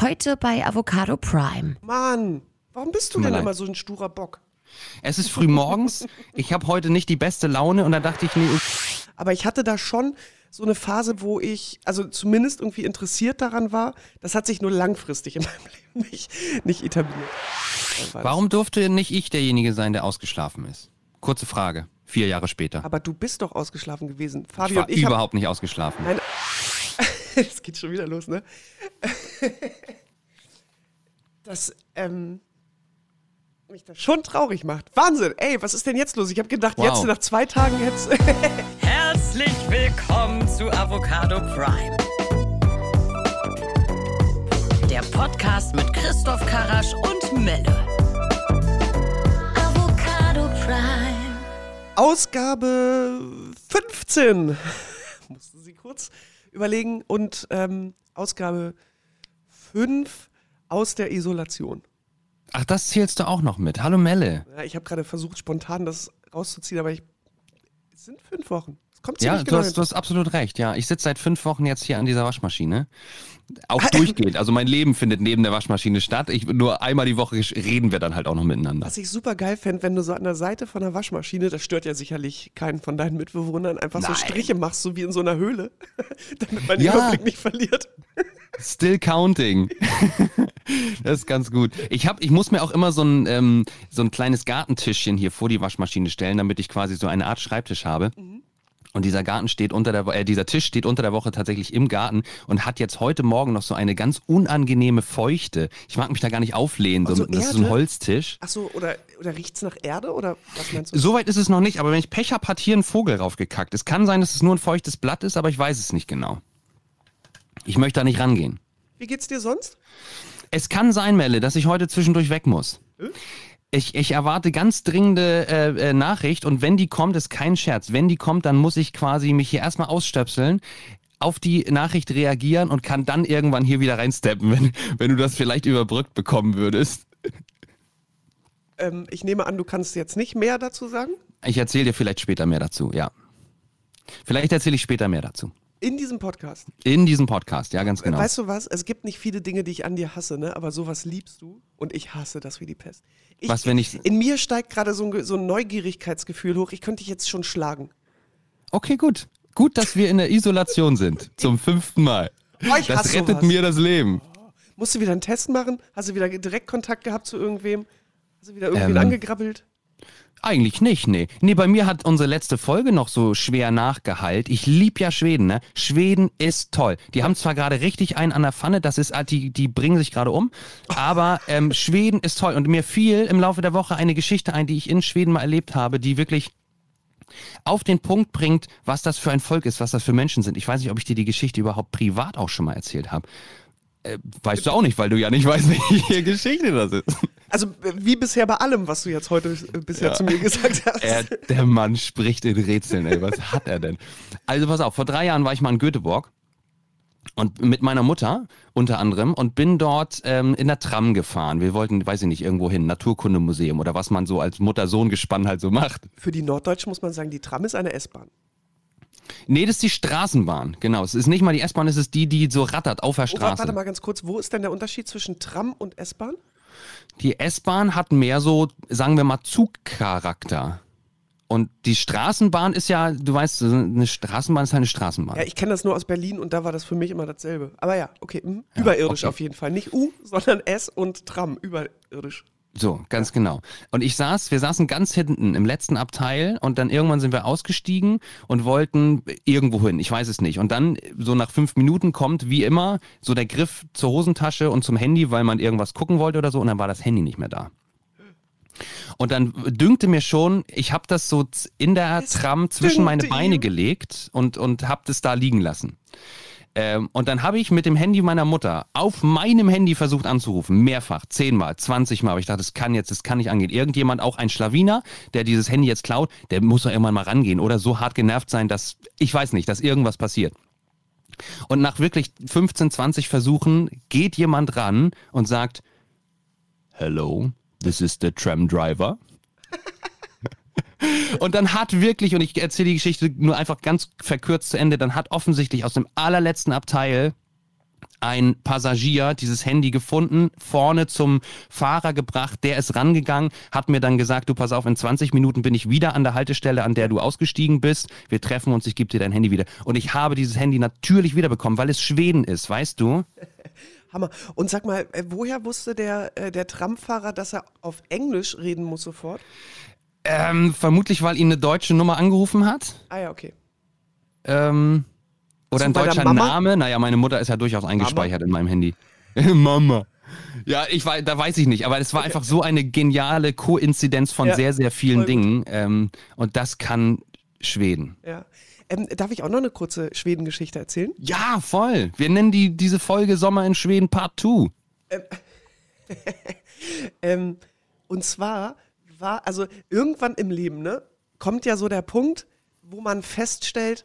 Heute bei Avocado Prime. Mann, warum bist du mir denn immer so ein sturer Bock? Es ist früh morgens, ich habe heute nicht die beste Laune und da dachte ich, nee, Aber ich hatte da schon so eine Phase, wo ich, also zumindest irgendwie interessiert daran war. Das hat sich nur langfristig in meinem Leben nicht, nicht etabliert. Warum durfte nicht ich derjenige sein, der ausgeschlafen ist? Kurze Frage, vier Jahre später. Aber du bist doch ausgeschlafen gewesen. Ich Fabio war und ich überhaupt nicht ausgeschlafen. Nein. Es geht schon wieder los, ne? Das, ähm, mich das schon traurig macht. Wahnsinn, ey, was ist denn jetzt los? Ich habe gedacht, Wow. jetzt nach zwei Tagen jetzt. Herzlich willkommen zu Avocado Prime. Der Podcast mit Christoph Karasch und Melle. Avocado Prime. Ausgabe 15. Mussten Sie kurz überlegen. Und ähm, Ausgabe 5 aus der Isolation. Ach, das zählst du auch noch mit. Hallo Melle. Ja, ich habe gerade versucht, spontan das rauszuziehen, aber ich, es sind fünf Wochen. Kommt Ja, du genau hast, du hast absolut recht. Ja, ich sitze seit fünf Wochen jetzt hier an dieser Waschmaschine. Auch durchgehend. Also mein Leben findet neben der Waschmaschine statt. Ich, nur einmal die Woche reden wir dann halt auch noch miteinander. Was ich super geil fände, wenn du so an der Seite von der Waschmaschine, das stört ja sicherlich keinen von deinen Mitbewohnern, einfach so Nein. Striche machst, so wie in so einer Höhle, damit man den Ja. Überblick nicht verliert. Still counting. das ist ganz gut. Ich, hab, ich muss mir auch immer so ein, ähm, so ein kleines Gartentischchen hier vor die Waschmaschine stellen, damit ich quasi so eine Art Schreibtisch habe. Und dieser Garten steht unter der äh, dieser Tisch steht unter der Woche tatsächlich im Garten und hat jetzt heute Morgen noch so eine ganz unangenehme Feuchte. Ich mag mich da gar nicht auflehnen. So, Also das ist so ein? Holztisch. Achso, oder, oder riecht's nach Erde oder was meinst du? Soweit ist es noch nicht, aber wenn ich Pech habe, hat hier ein Vogel raufgekackt. Es kann sein, dass es nur ein feuchtes Blatt ist, aber ich weiß es nicht genau. Ich möchte da nicht rangehen. Wie geht's dir sonst? Es kann sein, Melle, dass ich heute zwischendurch weg muss. Ich, ich erwarte ganz dringende äh, äh, Nachricht und wenn die kommt, ist kein Scherz. Wenn die kommt, dann muss ich quasi mich hier erstmal ausstöpseln, auf die Nachricht reagieren und kann dann irgendwann hier wieder reinsteppen, wenn, wenn du das vielleicht überbrückt bekommen würdest. Ähm, ich nehme an, du kannst jetzt nicht mehr dazu sagen. Ich erzähle dir vielleicht später mehr dazu, ja. Vielleicht erzähle ich später mehr dazu. In diesem Podcast. In diesem Podcast, ja, ganz genau. Weißt du was? Es gibt nicht viele Dinge, die ich an dir hasse, ne? aber sowas liebst du und ich hasse das wie die Pest. Ich, Was, wenn ich- In mir steigt gerade so ein, so ein Neugierigkeitsgefühl hoch. Ich könnte dich jetzt schon schlagen. Okay, gut. Gut, dass wir in der Isolation sind. Zum fünften Mal. Oh, ich Das hasse rettet sowas. mir das Leben. Musst du wieder einen Test machen? Hast du wieder Direktkontakt gehabt zu irgendwem? Hast du wieder irgendwen Ähm, angegrabbelt? Eigentlich nicht, nee. Nee, bei mir hat unsere letzte Folge noch so schwer nachgeheilt. Ich lieb ja Schweden, ne? Schweden ist toll. Die haben zwar gerade richtig einen an der Pfanne, das ist, halt, die, die bringen sich gerade um, aber ähm, Schweden ist toll. Und mir fiel im Laufe der Woche eine Geschichte ein, die ich in Schweden mal erlebt habe, die wirklich auf den Punkt bringt, was das für ein Volk ist, was das für Menschen sind. Ich weiß nicht, ob ich dir die Geschichte überhaupt privat auch schon mal erzählt habe. Äh, weißt du auch nicht, weil du ja nicht weißt, welche Geschichte das ist. Also wie bisher bei allem, was du jetzt heute äh, bisher zu mir gesagt hast. Er, der Mann spricht in Rätseln, ey. Was hat er denn? Also pass auf, vor drei Jahren war ich mal in Göteborg und mit meiner Mutter unter anderem und bin dort ähm, in der Tram gefahren. Wir wollten, weiß ich nicht, irgendwo hin, Naturkundemuseum oder was man so als Mutter-Sohn-Gespann halt so macht. Für die Norddeutschen muss man sagen, die Tram ist eine S-Bahn. Nee, das ist die Straßenbahn, genau. Es ist nicht mal die S-Bahn, es ist die, die so rattert auf der Oh, Straße. warte mal ganz kurz, wo ist denn der Unterschied zwischen Tram und S-Bahn? Die S-Bahn hat mehr so, sagen wir mal, Zugcharakter. Und die Straßenbahn ist ja, du weißt, eine Straßenbahn ist halt eine Straßenbahn. Ja, ich kenne das nur aus Berlin und da war das für mich immer dasselbe. Aber ja, okay, mhm. überirdisch okay. auf jeden Fall. Nicht U, sondern S und Tram, überirdisch. So, ganz genau. Und ich saß, wir saßen ganz hinten im letzten Abteil und dann irgendwann sind wir ausgestiegen und wollten irgendwo hin. Ich weiß es nicht. Und dann, so nach fünf Minuten kommt, wie immer, so der Griff zur Hosentasche und zum Handy, weil man irgendwas gucken wollte oder so und dann war das Handy nicht mehr da. Und dann dünkte mir schon, ich habe das so in der Es Tram zwischen meine Beine ihm. gelegt und, und habe das da liegen lassen. Ähm, und dann habe ich mit dem Handy meiner Mutter auf meinem Handy versucht anzurufen. Mehrfach, zehnmal, zwanzigmal. Aber ich dachte, das kann jetzt, das kann nicht angehen. Irgendjemand, auch ein Schlawiner, der dieses Handy jetzt klaut, der muss doch irgendwann mal rangehen oder so hart genervt sein, dass, ich weiß nicht, dass irgendwas passiert. Und nach wirklich 15, 20 Versuchen geht jemand ran und sagt, Hello, this is the tram driver. Und dann hat wirklich, und ich erzähle die Geschichte nur einfach ganz verkürzt zu Ende, dann hat offensichtlich aus dem allerletzten Abteil ein Passagier dieses Handy gefunden, vorne zum Fahrer gebracht, der ist rangegangen, hat mir dann gesagt, du pass auf, in 20 Minuten bin ich wieder an der Haltestelle, an der du ausgestiegen bist, wir treffen uns, ich gebe dir dein Handy wieder. Und ich habe dieses Handy natürlich wiederbekommen, weil es Schweden ist, weißt du? Hammer. Und sag mal, äh, woher wusste der, äh, der Tramfahrer, dass er auf Englisch reden muss sofort? Ähm, vermutlich, weil ihn eine deutsche Nummer angerufen hat. Ah ja, okay. Ähm, oder ein deutscher Mama? Name. Naja, meine Mutter ist ja durchaus eingespeichert in meinem Handy. Mama. Ja, ich weiß, da weiß ich nicht, aber es war einfach so eine geniale Koinzidenz von Ja, sehr, sehr vielen. Dingen. Ähm, und das kann Schweden. Ja. Ähm, darf ich auch noch eine kurze Schwedengeschichte erzählen? Ja, voll. Wir nennen die, diese Folge Sommer in Schweden Part 2. Ähm, und zwar war, also irgendwann im Leben, ne, kommt ja so der Punkt, wo man feststellt,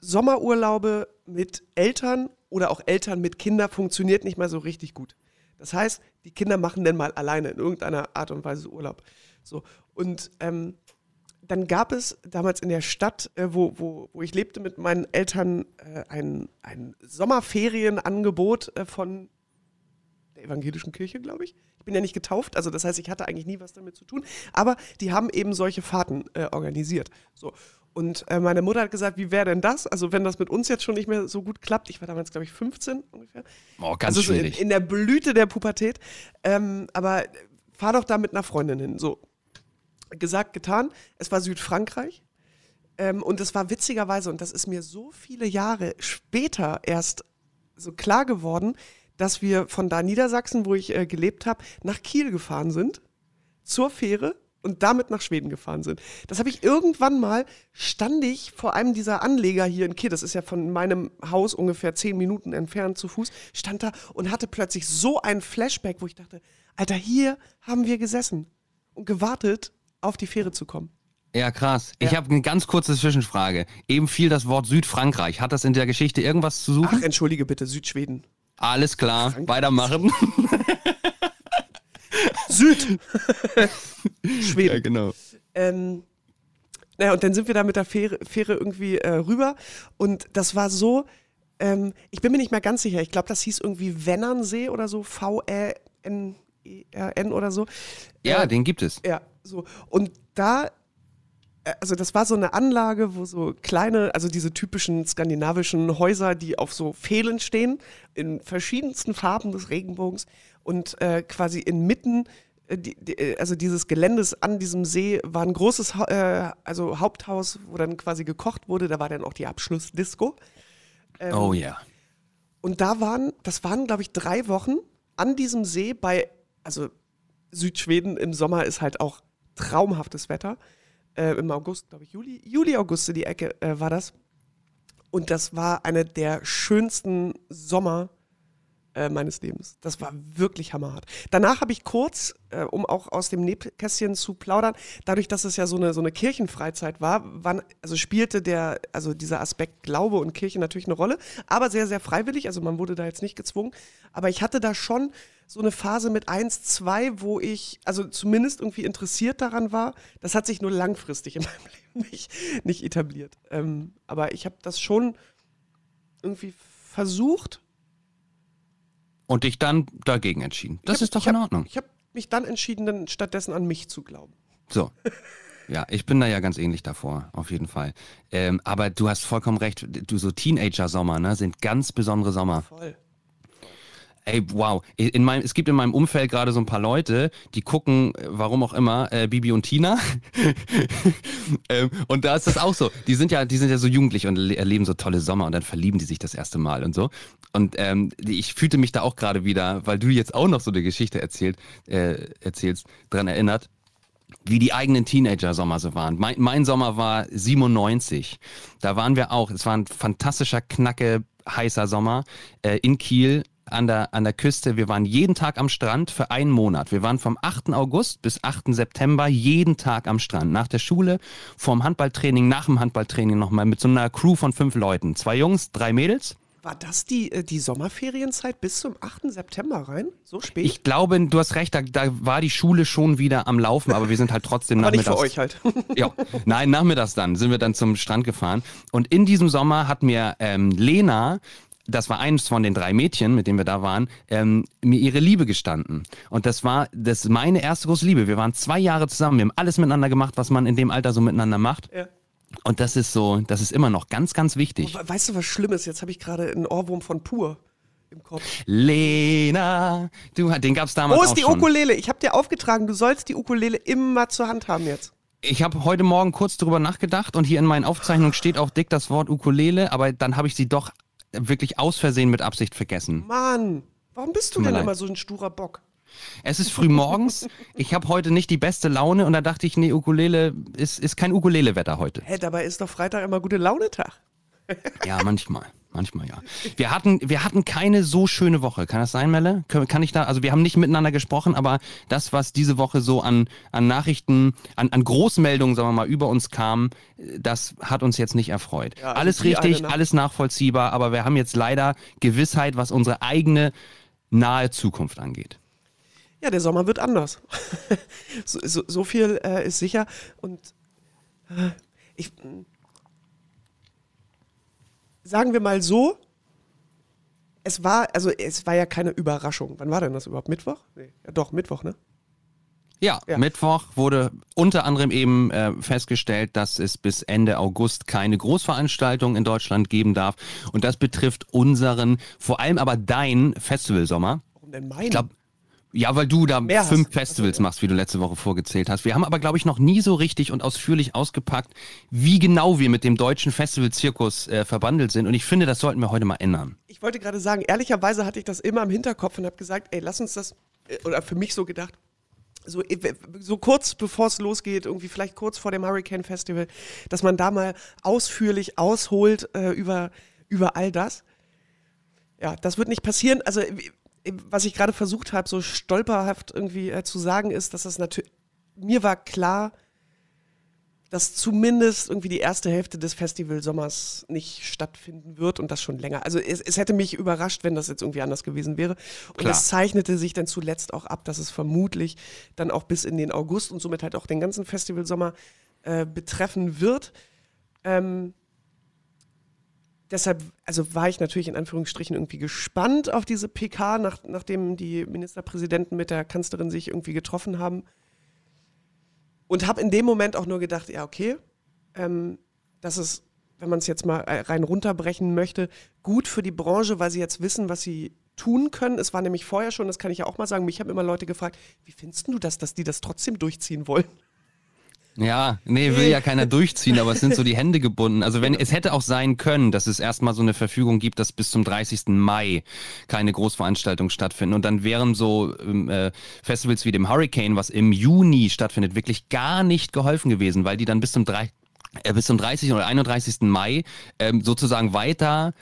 Sommerurlaube mit Eltern oder auch Eltern mit Kindern funktioniert nicht mehr so richtig gut. Das heißt, die Kinder machen dann mal alleine in irgendeiner Art und Weise Urlaub. So. Und ähm, dann gab es damals in der Stadt, äh, wo, wo, wo ich lebte mit meinen Eltern, äh, ein, ein Sommerferienangebot äh, von evangelischen Kirche, glaube ich. Ich bin ja nicht getauft, also das heißt, ich hatte eigentlich nie was damit zu tun. Aber die haben eben solche Fahrten äh, organisiert. So. Und äh, meine Mutter hat gesagt, wie wäre denn das? Also wenn das mit uns jetzt schon nicht mehr so gut klappt, ich war damals, glaube ich, 15 ungefähr. Oh, ganz also so in, in der Blüte der Pubertät. Ähm, aber fahr doch da mit einer Freundin hin. So. Gesagt, getan. Es war Südfrankreich. Ähm, und es war witzigerweise, und das ist mir so viele Jahre später erst so klar geworden, dass wir von da Niedersachsen, wo ich äh, gelebt habe, nach Kiel gefahren sind, zur Fähre und damit nach Schweden gefahren sind. Das habe ich irgendwann mal, stand ich vor einem dieser Anleger hier in Kiel, das ist ja von meinem Haus ungefähr zehn Minuten entfernt zu Fuß, stand da und hatte plötzlich so ein Flashback, wo ich dachte, Alter, hier haben wir gesessen und gewartet, auf die Fähre zu kommen. Ja, krass. Ich Ja. habe eine ganz kurze Zwischenfrage. Eben fiel das Wort Südfrankreich. Hat das in der Geschichte irgendwas zu suchen? Ach, entschuldige bitte, Südschweden. Alles klar, Frankreich. weitermachen. Süd! Schweden. genau. Ähm, naja, und dann sind wir da mit der Fähre, Fähre irgendwie äh, rüber. Und das war so, ähm, ich bin mir nicht mehr ganz sicher. Ich glaube, das hieß irgendwie Wennernsee oder so, V-E-N-E-R-N oder so. Ja, Äh, den gibt es. ja, so. Und da, also das war so eine Anlage, wo so kleine, also diese typischen skandinavischen Häuser, die auf so Pfählen stehen, in verschiedensten Farben des Regenbogens und äh, quasi inmitten, äh, die, die, äh, also dieses Geländes an diesem See war ein großes, äh, also Haupthaus, wo dann quasi gekocht wurde. Da war dann auch die Abschlussdisco. Ähm, Oh ja. Und da waren, das waren, glaube ich, drei Wochen an diesem See bei, also Südschweden im Sommer ist halt auch traumhaftes Wetter. Äh, Im August, glaube ich, Juli, Juli, August in die Ecke äh, war das. Und das war einer der schönsten Sommer äh, meines Lebens. Das war wirklich hammerhart. Danach habe ich kurz, äh, um auch aus dem Nähkästchen zu plaudern, dadurch, dass es ja so eine, so eine Kirchenfreizeit war, wann, also spielte der, also dieser Aspekt Glaube und Kirche natürlich eine Rolle, aber sehr, sehr freiwillig. Also man wurde da jetzt nicht gezwungen. Aber ich hatte da schon so eine Phase mit 1, 2, wo ich, also zumindest irgendwie interessiert daran war. Das hat sich nur langfristig in meinem Leben nicht, nicht etabliert. Ähm, aber ich habe das schon irgendwie versucht, Und dich dann dagegen entschieden. Das hab- ist doch in hab- Ordnung. Ich habe mich dann entschieden, dann stattdessen an mich zu glauben. So. Ja, ich bin da ja ganz ähnlich davor, auf jeden Fall. Ähm, aber du hast vollkommen recht, du so Teenager-Sommer, ne, sind ganz besondere Sommer. Voll. Ey, wow. In meinem, es gibt in meinem Umfeld gerade so ein paar Leute, die gucken, äh, warum auch immer, äh, Bibi und Tina. ähm, und da ist das auch so. Die sind ja, die sind ja so jugendlich und le- erleben so tolle Sommer und dann verlieben die sich das erste Mal und so. Und ähm, ich fühlte mich da auch gerade wieder, weil du jetzt auch noch so eine Geschichte erzählt, äh, erzählst, dran erinnert wie die eigenen Teenager-Sommer so waren. Mein, mein Sommer war 97. Da waren wir auch. Es war ein fantastischer, knacke, heißer Sommer äh, in Kiel an der, an der Küste. Wir waren jeden Tag am Strand für einen Monat. Wir waren vom 8. August bis 8. September jeden Tag am Strand. Nach der Schule, vorm Handballtraining, nach dem Handballtraining nochmal mit so einer Crew von fünf Leuten. Zwei Jungs, drei Mädels. War das die, äh, die Sommerferienzeit bis zum 8. September rein? So spät? Ich glaube, du hast recht, da, da war die Schule schon wieder am Laufen, aber wir sind halt trotzdem Aber nicht für nachmittags- euch halt. Ja, nein, nachmittags dann sind wir dann zum Strand gefahren. Und in diesem Sommer hat mir ähm, Lena das war eins von den drei Mädchen, mit denen wir da waren, ähm, mir ihre Liebe gestanden. Und das war das meine erste große Liebe. Wir waren zwei Jahre zusammen, wir haben alles miteinander gemacht, was man in dem Alter so miteinander macht. Ja. Und das ist so, das ist immer noch ganz, ganz wichtig. We- Weißt du, was schlimm ist? Jetzt habe ich gerade einen Ohrwurm von Pur im Kopf. Lena, du, den gab's damals Wo ist die schon. Ukulele? Ich habe dir aufgetragen, du sollst die Ukulele immer zur Hand haben jetzt. Ich habe heute Morgen kurz drüber nachgedacht und hier in meinen Aufzeichnungen steht auch dick das Wort Ukulele, aber dann habe ich sie doch wirklich aus Versehen mit Absicht vergessen. Mann, warum bist du Tut denn leid. immer so ein sturer Bock? Es ist früh morgens, ich habe heute nicht die beste Laune und da dachte ich, nee, Ukulele ist, ist kein Ukulele-Wetter heute. Hä, dabei ist doch Freitag immer gute Laune-Tag. Ja, manchmal. Manchmal ja. Wir hatten, wir hatten keine so schöne Woche. Kann das sein, Melle? Kann, ich da, also wir haben nicht miteinander gesprochen, aber das, was diese Woche so an, an Nachrichten, an, an Großmeldungen, sagen wir mal, über uns kam, das hat uns jetzt nicht erfreut. Ja, also alles richtig, alles nachvollziehbar, aber wir haben jetzt leider Gewissheit, was unsere eigene nahe Zukunft angeht. Ja, der Sommer wird anders. so, so, so viel äh, ist sicher. Und äh, ich. Sagen wir mal so, es war, also es war ja keine Überraschung. Wann war denn das überhaupt? Mittwoch? Nee. Ja, doch, Mittwoch, ne? Ja, Ja. Mittwoch wurde unter anderem eben äh, festgestellt, dass es bis Ende August keine Großveranstaltung in Deutschland geben darf. Und das betrifft unseren, vor allem aber deinen Festivalsommer. Warum denn meinen? Ich glaube, ja, weil du da Mehr hast. fünf Festivals machst, wie du letzte Woche vorgezählt hast. Wir haben aber, glaube ich, noch nie so richtig und ausführlich ausgepackt, wie genau wir mit dem deutschen Festivalzirkus äh, verbandelt sind. Und ich finde, das sollten wir heute mal ändern. ich wollte gerade sagen, ehrlicherweise hatte ich das immer im Hinterkopf und habe gesagt, ey, lass uns das, äh, oder für mich so gedacht, so, äh, so kurz bevor es losgeht, irgendwie vielleicht kurz vor dem Hurricane Festival, dass man da mal ausführlich ausholt äh, über, über all das. Ja, das wird nicht passieren. Also, was ich gerade versucht habe, so stolperhaft irgendwie äh, zu sagen, ist, dass das natürlich, mir war klar, dass zumindest irgendwie die erste Hälfte des Festivalsommers nicht stattfinden wird und das schon länger. Also es, es hätte mich überrascht, wenn das jetzt irgendwie anders gewesen wäre. Und Klar. es zeichnete sich dann zuletzt auch ab, dass es vermutlich dann auch bis in den August und somit halt auch den ganzen Festivalsommer äh, betreffen wird. Ähm, deshalb, also war ich natürlich in Anführungsstrichen irgendwie gespannt auf diese PK, nach, nachdem die Ministerpräsidenten mit der Kanzlerin sich irgendwie getroffen haben. Und habe in dem Moment auch nur gedacht, ja, okay, ähm, das ist, wenn man es jetzt mal äh, rein runterbrechen möchte, gut für die Branche, weil sie jetzt wissen, was sie tun können. Es war nämlich vorher schon, das kann ich ja auch mal sagen, mich haben immer Leute gefragt, wie findest du das, dass die das trotzdem durchziehen wollen? Ja, nee, will ja keiner durchziehen, aber es sind so die Hände gebunden. Also wenn es hätte auch sein können, dass es erstmal so eine Verfügung gibt, dass bis zum 30. Mai keine Großveranstaltungen stattfinden und dann wären so ähm, äh, Festivals wie dem Hurricane, was im Juni stattfindet, wirklich gar nicht geholfen gewesen, weil die dann bis zum 3 äh, bis zum 30. oder 31. Mai ähm, sozusagen weiter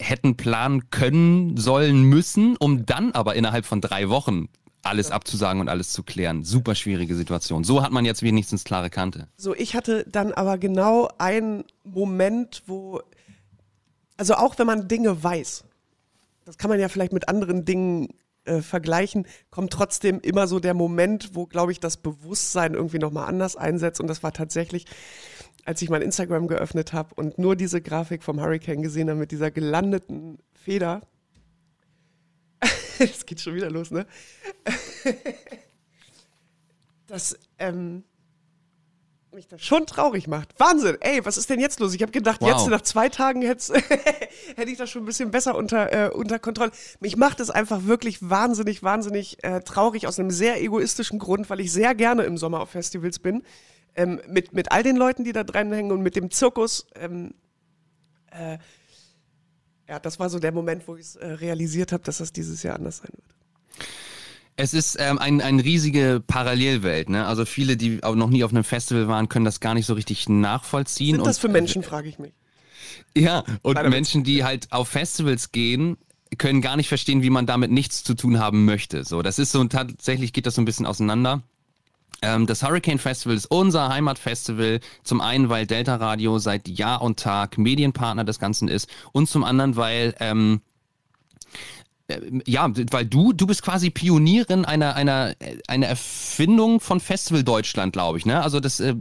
hätten planen können, sollen, müssen, um dann aber innerhalb von drei Wochen alles abzusagen und alles zu klären. Super schwierige Situation. So hat man jetzt wenigstens klare Kante. So, ich hatte dann aber genau einen Moment, wo, also auch wenn man Dinge weiß, das kann man ja vielleicht mit anderen Dingen äh, vergleichen, kommt trotzdem immer so der Moment, wo, glaube ich, das Bewusstsein irgendwie nochmal anders einsetzt. Und das war tatsächlich, als ich mein Instagram geöffnet habe und nur diese Grafik vom Hurricane gesehen habe mit dieser gelandeten Feder. Es geht schon wieder los, ne? Das, ähm, mich das schon traurig macht. Wahnsinn, ey, was ist denn jetzt los? Ich habe gedacht, Wow. jetzt nach zwei Tagen hätte ich das schon ein bisschen besser unter, äh, unter Kontrolle. Mich macht es einfach wirklich wahnsinnig, wahnsinnig äh, traurig aus einem sehr egoistischen Grund, weil ich sehr gerne im Sommer auf Festivals bin. Ähm, mit, mit all den Leuten, die da dran hängen und mit dem Zirkus. Ähm, äh, ja, das war so der Moment, wo ich es äh, realisiert habe, dass das dieses Jahr anders sein wird. Es ist ähm, ein, eine riesige Parallelwelt. Ne? Also viele, die auch noch nie auf einem Festival waren, können das gar nicht so richtig nachvollziehen. Sind das und, für Menschen, frage ich mich. Ja, und Witz. Menschen, die halt auf Festivals gehen, können gar nicht verstehen, wie man damit nichts zu tun haben möchte. So, das ist so tatsächlich geht das so ein bisschen auseinander. Ähm, das Hurricane Festival ist unser Heimatfestival. Zum einen, weil Delta Radio seit Jahr und Tag Medienpartner des Ganzen ist und zum anderen, weil ähm, Äh, ja, weil du, du bist quasi Pionierin einer, einer, einer Erfindung von Festival Deutschland, glaube ich. Ne? Also das, äh,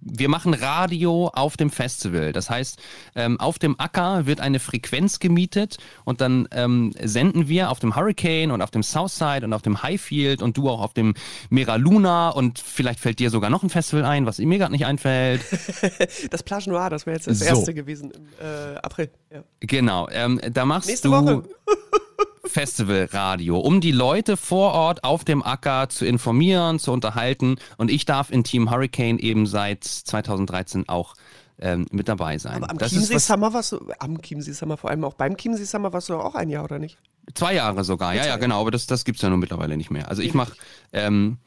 wir machen Radio auf dem Festival. Das heißt, ähm, auf dem Acker wird eine Frequenz gemietet und dann ähm, senden wir auf dem Hurricane und auf dem Southside und auf dem Highfield und du auch auf dem Mera Luna und vielleicht fällt dir sogar noch ein Festival ein, was mir gerade nicht einfällt. das Plage Noir, das wäre jetzt das so. erste gewesen im äh, April. Ja. Genau, ähm, da machst Nächste du... Woche. Festivalradio, um die Leute vor Ort auf dem Acker zu informieren, zu unterhalten. Und ich darf in Team Hurricane eben seit 2013 auch ähm, mit dabei sein. Aber am das Chiemsee Summer warst du, am Chiemsee Summer, vor allem auch beim Chiemsee Summer warst du auch ein Jahr, oder nicht? Zwei Jahre sogar, ja, ja, genau, aber das, das gibt es ja nun mittlerweile nicht mehr. Also ich mache ähm,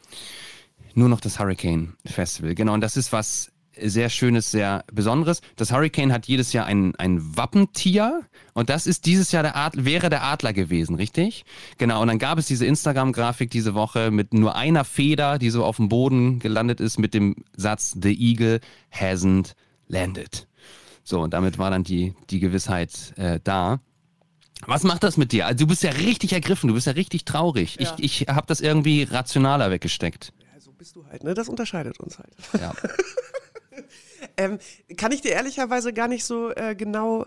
nur noch das Hurricane Festival, genau, und das ist was sehr Schönes, sehr Besonderes. Das Hurricane hat jedes Jahr ein, ein Wappentier und das ist dieses Jahr der Adler, wäre der Adler gewesen, richtig? Genau, und dann gab es diese Instagram-Grafik diese Woche mit nur einer Feder, die so auf dem Boden gelandet ist, mit dem Satz The Eagle hasn't landed. So, und damit war dann die, die Gewissheit äh, da. Was macht das mit dir? Also du bist ja richtig ergriffen, du bist ja richtig traurig. Ja. Ich, ich habe das irgendwie rationaler weggesteckt. Ja, so bist du halt, ne? Das unterscheidet uns halt. Ja. Ähm, kann ich dir ehrlicherweise gar nicht so äh, genau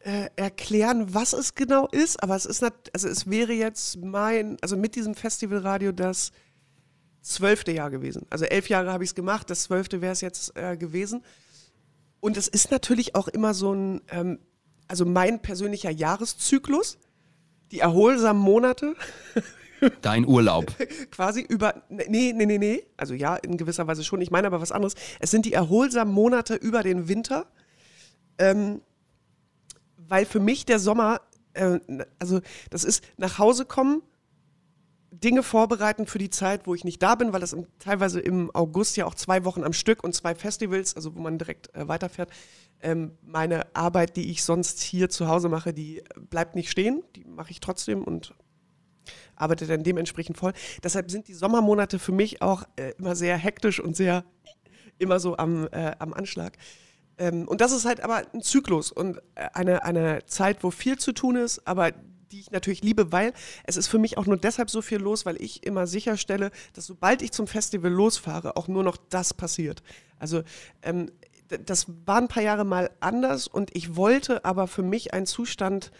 äh, erklären, was es genau ist, aber es ist also es wäre jetzt mein, also mit diesem Festivalradio das zwölfte Jahr gewesen. Also elf Jahre habe ich es gemacht, das zwölfte wäre es jetzt äh, gewesen. Und es ist natürlich auch immer so ein, ähm, also mein persönlicher Jahreszyklus, die erholsamen Monate Dein Urlaub. Quasi über. Nee, nee, nee, nee. Also ja, in gewisser Weise schon. Ich meine aber was anderes. Es sind die erholsamen Monate über den Winter. Ähm, weil für mich der Sommer, äh, also das ist nach Hause kommen, Dinge vorbereiten für die Zeit, wo ich nicht da bin, weil das im, teilweise im August ja auch zwei Wochen am Stück und zwei Festivals, also wo man direkt äh, weiterfährt. Ähm, meine Arbeit, die ich sonst hier zu Hause mache, die bleibt nicht stehen, die mache ich trotzdem und arbeitet dann dementsprechend voll. Deshalb sind die Sommermonate für mich auch äh, immer sehr hektisch und sehr immer so am, äh, am Anschlag. Ähm, und das ist halt aber ein Zyklus und äh, eine, eine Zeit, wo viel zu tun ist, aber die ich natürlich liebe, weil es ist für mich auch nur deshalb so viel los, weil ich immer sicherstelle, dass sobald ich zum Festival losfahre, auch nur noch das passiert. Also ähm, das war ein paar Jahre mal anders und ich wollte aber für mich einen Zustand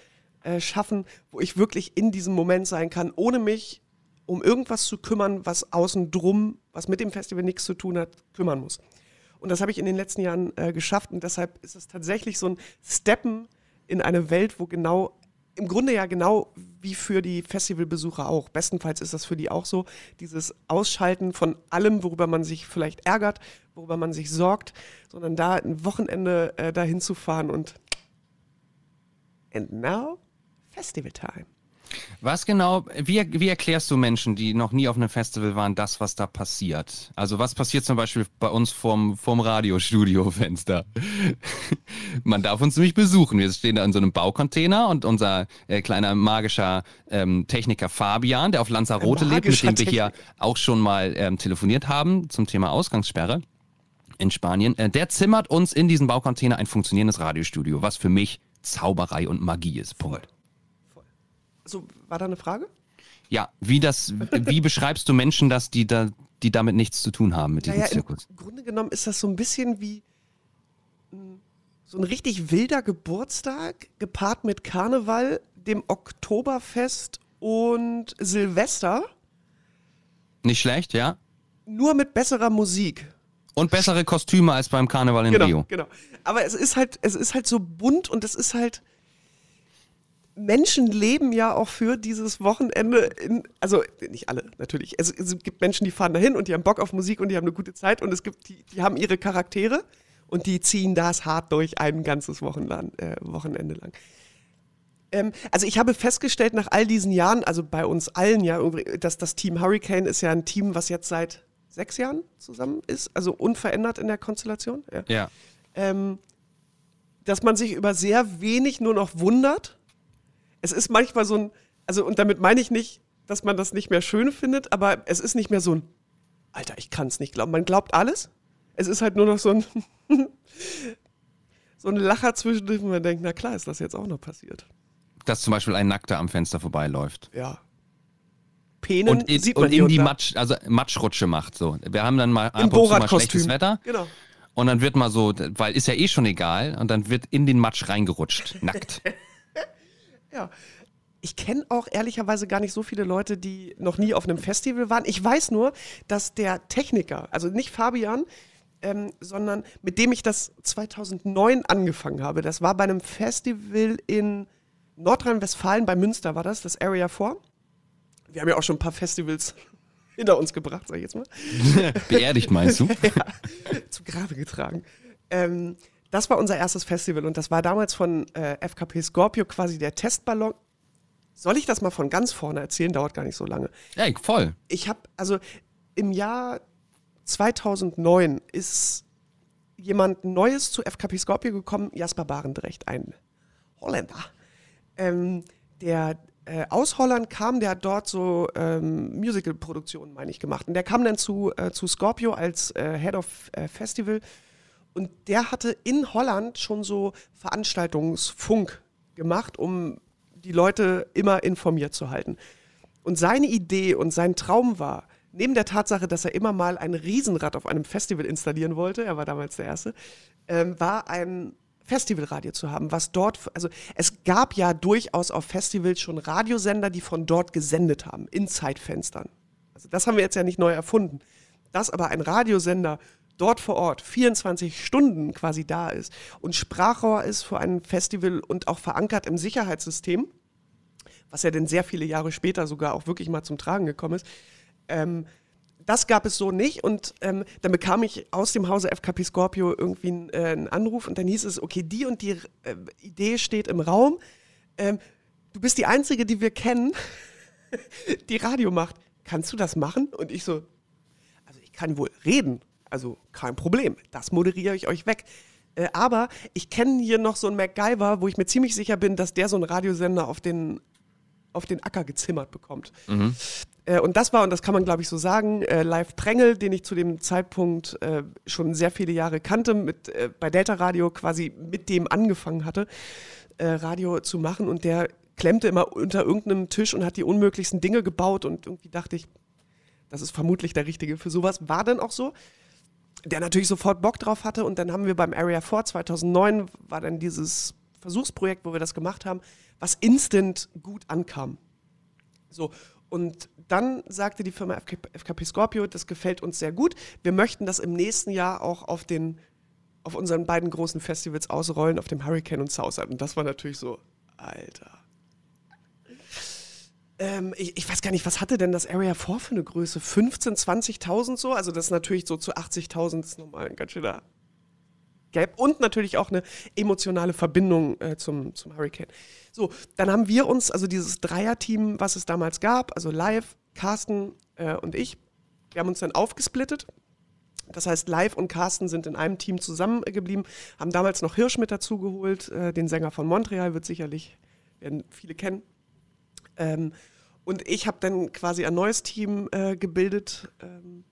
äh, schaffen, wo ich wirklich in diesem Moment sein kann, ohne mich um irgendwas zu kümmern, was außen drum, was mit dem Festival nichts zu tun hat, kümmern muss. Und das habe ich in den letzten Jahren äh, geschafft und deshalb ist es tatsächlich so ein Steppen in eine Welt, wo genau, im Grunde ja genau wie für die Festivalbesucher auch, bestenfalls ist das für die auch so, dieses Ausschalten von allem, worüber man sich vielleicht ärgert, worüber man sich sorgt, sondern da ein Wochenende äh, dahin zu fahren und and now Festival Time. Was genau, wie, wie erklärst du Menschen, die noch nie auf einem Festival waren, das, was da passiert? Also was passiert zum Beispiel bei uns vorm, vorm Radiostudio-Fenster? Man darf uns nämlich besuchen. Wir stehen da in so einem Baucontainer und unser äh, kleiner magischer ähm, Techniker Fabian, der auf Lanzarote lebt, mit dem wir hier auch schon mal ähm, telefoniert haben zum Thema Ausgangssperre in Spanien, äh, der zimmert uns in diesen Baucontainer ein funktionierendes Radiostudio, was für mich Zauberei und Magie ist. Punkt. So, war da eine Frage? Ja, wie das, wie beschreibst du Menschen das, die da, die damit nichts zu tun haben mit diesem naja, Zirkus? Im Grunde genommen ist das so ein bisschen wie hm, so ein richtig wilder Geburtstag, gepaart mit Karneval, dem Oktoberfest und Silvester. Nicht schlecht, ja. Nur mit besserer Musik. Und bessere Kostüme als beim Karneval in genau, Rio. Genau. Aber es ist halt, es ist halt so bunt und es ist halt Menschen leben ja auch für dieses Wochenende, in, also nicht alle natürlich. Es, es, gibt Menschen, die fahren dahin und die haben Bock auf Musik und die haben eine gute Zeit und es gibt, die, die haben ihre Charaktere und die ziehen das hart durch ein ganzes Wochenlang, äh, Wochenende lang. Ähm, also ich habe festgestellt nach all diesen Jahren, also bei uns allen ja, dass das Team Hurricane ist ja ein Team, was jetzt seit sechs Jahren zusammen ist, also unverändert in der Konstellation. Ja. ja. Ähm, dass man sich über sehr wenig nur noch wundert es ist manchmal so ein, also und damit meine ich nicht, dass man das nicht mehr schön findet, aber es ist nicht mehr so ein, Alter, ich kann es nicht glauben. Man glaubt alles. Es ist halt nur noch so ein, so ein Lacher zwischendurch, wo man denkt, na klar, ist das jetzt auch noch passiert. dass zum Beispiel ein Nackter am Fenster vorbeiläuft. Ja. Penen Und in, sieht man und hier in die. Matsch, also Matschrutsche macht so. Wir haben dann mal ab und zu mal schlechtes. Wetter. Genau. Und dann wird mal so, weil ist ja eh schon egal, und dann wird in den Matsch reingerutscht, nackt. Ja. Ich kenne auch ehrlicherweise gar nicht so viele Leute, die noch nie auf einem Festival waren. Ich weiß nur, dass der Techniker, also nicht Fabian, ähm, sondern mit dem ich das 2009 angefangen habe, das war bei einem Festival in Nordrhein-Westfalen, bei Münster war das, das Area 4. Wir haben ja auch schon ein paar Festivals hinter uns gebracht, sag ich jetzt mal. Beerdigt meinst du? zu Grabe getragen. Ähm, das war unser erstes Festival und das war damals von äh, FKP Scorpio quasi der Testballon. Soll ich das mal von ganz vorne erzählen? Dauert gar nicht so lange. Ja, voll. Ich habe, also im Jahr 2009 ist jemand Neues zu FKP Scorpio gekommen, Jasper Barendrecht, ein Holländer, ähm, der äh, aus Holland kam, der hat dort so ähm, Musical-Produktionen, meine ich, gemacht. Und der kam dann zu, äh, zu Scorpio als äh, Head of äh, Festival und der hatte in Holland schon so Veranstaltungsfunk gemacht, um die Leute immer informiert zu halten. Und seine Idee und sein Traum war, neben der Tatsache, dass er immer mal ein Riesenrad auf einem Festival installieren wollte, er war damals der Erste, ähm, war ein Festivalradio zu haben, was dort, also es gab ja durchaus auf Festivals schon Radiosender, die von dort gesendet haben, in Zeitfenstern. Also das haben wir jetzt ja nicht neu erfunden. Dass aber ein Radiosender dort vor Ort 24 Stunden quasi da ist und Sprachrohr ist für ein Festival und auch verankert im Sicherheitssystem, was ja dann sehr viele Jahre später sogar auch wirklich mal zum Tragen gekommen ist, ähm, das gab es so nicht und ähm, dann bekam ich aus dem Hause FKP Scorpio irgendwie einen, äh, einen Anruf und dann hieß es, okay, die und die äh, Idee steht im Raum. Ähm, du bist die Einzige, die wir kennen, die Radio macht. Kannst du das machen? Und ich so, also ich kann wohl reden, also kein Problem. Das moderiere ich euch weg. Äh, aber ich kenne hier noch so einen MacGyver, wo ich mir ziemlich sicher bin, dass der so einen Radiosender auf den, auf den Acker gezimmert bekommt. Äh, und das war, und das kann man glaube ich so sagen, äh, Live Prängel, den ich zu dem Zeitpunkt äh, schon sehr viele Jahre kannte, mit, äh, bei Delta Radio quasi mit dem angefangen hatte, äh, Radio zu machen. Und der klemmte immer unter irgendeinem Tisch und hat die unmöglichsten Dinge gebaut. Und irgendwie dachte ich, das ist vermutlich der Richtige für sowas. War dann auch so. Der natürlich sofort Bock drauf hatte. Und dann haben wir beim Area 4 2009, war dann dieses Versuchsprojekt, wo wir das gemacht haben, was instant gut ankam. So, und dann sagte die Firma FKP, Scorpio, das gefällt uns sehr gut. Wir möchten das im nächsten Jahr auch auf den auf unseren beiden großen Festivals ausrollen, auf dem Hurricane und Southside. Und das war natürlich so, Alter. Ähm, ich, ich weiß gar nicht, was hatte denn das Area 4 für eine Größe? 15, 20.000 so? Also das ist natürlich so zu 80.000 ist nochmal ein ganz schöner Gap. Und natürlich auch eine emotionale Verbindung äh, zum, zum Hurricane. So, dann haben wir uns, also dieses Dreierteam, was es damals gab, also live, Carsten äh, und ich, wir haben uns dann aufgesplittet. Das heißt, Live und Carsten sind in einem Team zusammengeblieben, haben damals noch Hirsch mit dazugeholt, äh, den Sänger von Montreal, wird sicherlich, werden viele kennen. Ähm, und ich habe dann quasi ein neues Team äh, gebildet. Ähm,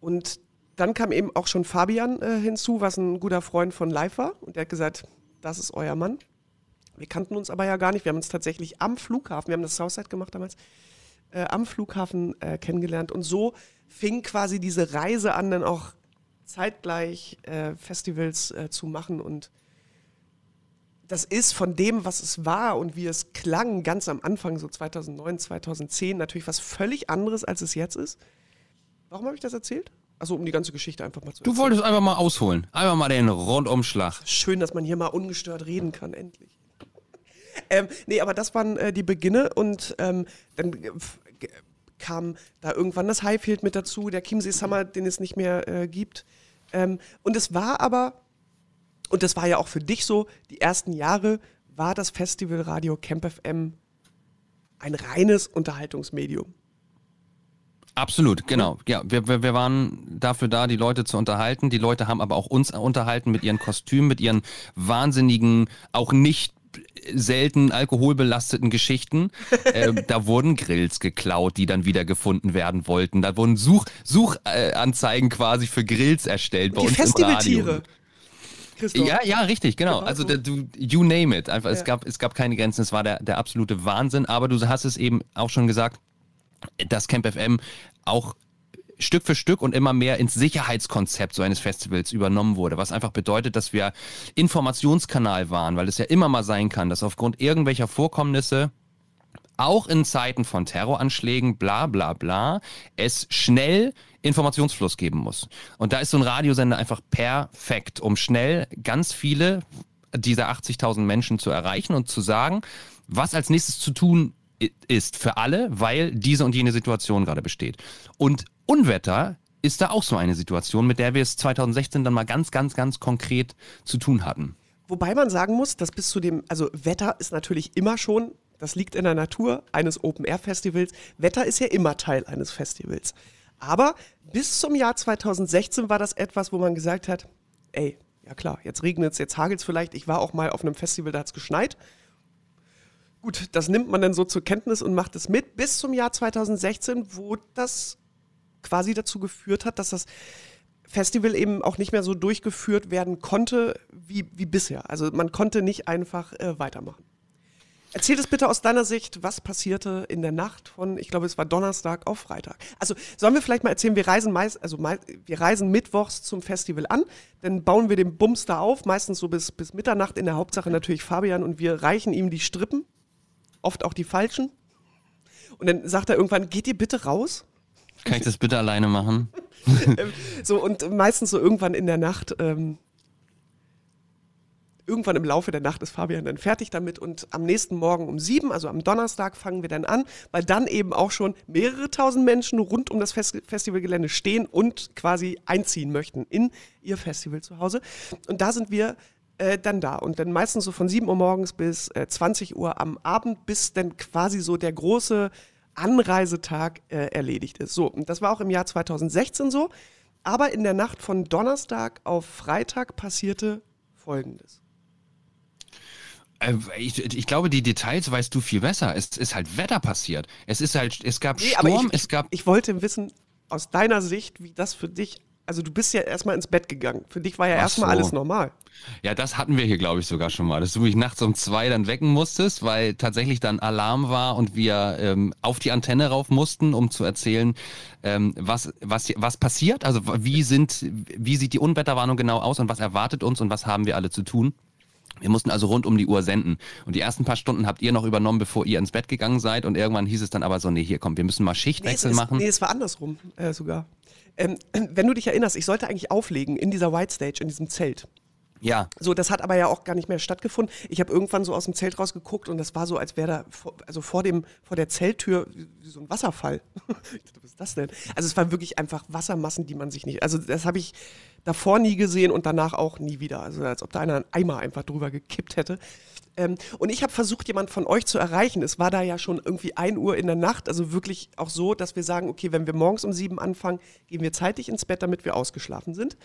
und dann kam eben auch schon Fabian äh, hinzu, was ein guter Freund von Live war. Und der hat gesagt, das ist euer Mann. Wir kannten uns aber ja gar nicht. Wir haben uns tatsächlich am Flughafen, wir haben das Southside gemacht damals, äh, am Flughafen äh, kennengelernt. Und so fing quasi diese Reise an, dann auch zeitgleich äh, Festivals äh, zu machen. Und das ist von dem, was es war und wie es klang, ganz am Anfang, so 2009, 2010, natürlich was völlig anderes, als es jetzt ist. Warum habe ich das erzählt? Also um die ganze Geschichte einfach mal zu Du erzählen. wolltest einfach mal ausholen. Einfach mal den Rundumschlag. Schön, dass man hier mal ungestört reden kann, endlich. ähm, nee, aber das waren äh, die Beginne und ähm, dann äh, kam da irgendwann das Highfield mit dazu, der Chiemsee Summer, den es nicht mehr äh, gibt. Ähm, und es war aber, und das war ja auch für dich so, die ersten Jahre war das Festival Radio Camp FM ein reines Unterhaltungsmedium. Absolut, genau. Ja, wir, wir, wir waren dafür da, die Leute zu unterhalten. Die Leute haben aber auch uns unterhalten mit ihren Kostümen, mit ihren wahnsinnigen, auch nicht selten alkoholbelasteten Geschichten. äh, da wurden Grills geklaut, die dann wieder gefunden werden wollten. Da wurden Such, Suchanzeigen quasi für Grills erstellt bei Die uns im Radio. Christoph. Ja, ja, richtig, genau. Genau also so. der, du, you name it. Einfach, Ja. es, gab, es gab keine Grenzen, es war der, der absolute Wahnsinn. Aber du hast es eben auch schon gesagt, dass Camp FM auch Stück für Stück und immer mehr ins Sicherheitskonzept so eines Festivals übernommen wurde, was einfach bedeutet, dass wir Informationskanal waren, weil es ja immer mal sein kann, dass aufgrund irgendwelcher Vorkommnisse auch in Zeiten von Terroranschlägen, bla bla bla, es schnell Informationsfluss geben muss. Und da ist so ein Radiosender einfach perfekt, um schnell ganz viele dieser 80.000 Menschen zu erreichen und zu sagen, was als nächstes zu tun ist für alle, weil diese und jene Situation gerade besteht. Und Unwetter ist da auch so eine Situation, mit der wir es 2016 dann mal ganz, ganz, ganz konkret zu tun hatten. Wobei man sagen muss, dass bis zu dem, also Wetter ist natürlich immer schon, das liegt in der Natur eines Open-Air-Festivals. Wetter ist ja immer Teil eines Festivals. Aber bis zum Jahr 2016 war das etwas, wo man gesagt hat, ey, ja klar, jetzt regnet es, jetzt hagelt es vielleicht. Ich war auch mal auf einem Festival, da hat es geschneit. Gut, das nimmt man dann so zur Kenntnis und macht es mit bis zum Jahr 2016, wo das quasi dazu geführt hat, dass das Festival eben auch nicht mehr so durchgeführt werden konnte wie, wie bisher. Also man konnte nicht einfach äh, weitermachen. Erzähl es bitte aus deiner Sicht, was passierte in der Nacht von, ich glaube, es war Donnerstag auf Freitag. Also sollen wir vielleicht mal erzählen, wir reisen meist, also mei- wir reisen mittwochs zum Festival an, dann bauen wir den Bums da auf, meistens so bis, bis Mitternacht in der Hauptsache natürlich Fabian und wir reichen ihm die Strippen, oft auch die falschen. Und dann sagt er irgendwann, geht ihr bitte raus? Kann ich das bitte alleine machen? So, und meistens so irgendwann in der Nacht, ähm, irgendwann im Laufe der Nacht ist Fabian dann fertig damit und am nächsten Morgen um sieben, also am Donnerstag, fangen wir dann an, weil dann eben auch schon mehrere tausend Menschen rund um das Fest Festivalgelände stehen und quasi einziehen möchten in ihr Festival zu Hause. Und da sind wir äh, dann da und dann meistens so von 7 Uhr morgens bis äh, 20 Uhr am Abend, bis dann quasi so der große Anreisetag äh, erledigt ist. So, und das war auch im Jahr 2016 so. Aber in der Nacht von Donnerstag auf Freitag passierte Folgendes. Äh, Ich, ich glaube, die Details weißt du viel besser. Es ist halt Wetter passiert. Es ist halt, es gab Nee, Sturm, ich, es gab. ich wollte wissen, aus deiner Sicht, wie das für dich, also du bist ja erstmal ins Bett gegangen. Für dich war ja Ach erstmal so. alles normal. Ja, das hatten wir hier, glaube ich, sogar schon mal, dass du mich nachts um zwei dann wecken musstest, weil tatsächlich dann Alarm war und wir ähm, auf die Antenne rauf mussten, um zu erzählen, ähm, was, was, was passiert, also wie sind, wie sieht die Unwetterwarnung genau aus und was erwartet uns und was haben wir alle zu tun. Wir mussten also rund um die Uhr senden. Und die ersten paar Stunden habt ihr noch übernommen, bevor ihr ins Bett gegangen seid. Und irgendwann hieß es dann aber so, nee, hier komm, wir müssen mal Nee, Schichtwechsel ist, machen. nee, es war andersrum äh, sogar. Ähm, wenn du dich erinnerst, ich sollte eigentlich auflegen in dieser White Stage, in diesem Zelt. Ja, So, das hat aber ja auch gar nicht mehr stattgefunden. Ich habe irgendwann so aus dem Zelt rausgeguckt und das war so, als wäre da vor, also vor, dem, vor der Zelttür so ein Wasserfall. ich dachte, was ist das denn? Also es waren wirklich einfach Wassermassen, die man sich nicht. Also das habe ich davor nie gesehen und danach auch nie wieder. Also als ob da einer einen Eimer einfach drüber gekippt hätte. Ähm, und ich habe versucht, jemand von euch zu erreichen. Es war da ja schon irgendwie 1 Uhr in der Nacht, also wirklich auch so, dass wir sagen, okay, wenn wir morgens um sieben anfangen, gehen wir zeitig ins Bett, damit wir ausgeschlafen sind.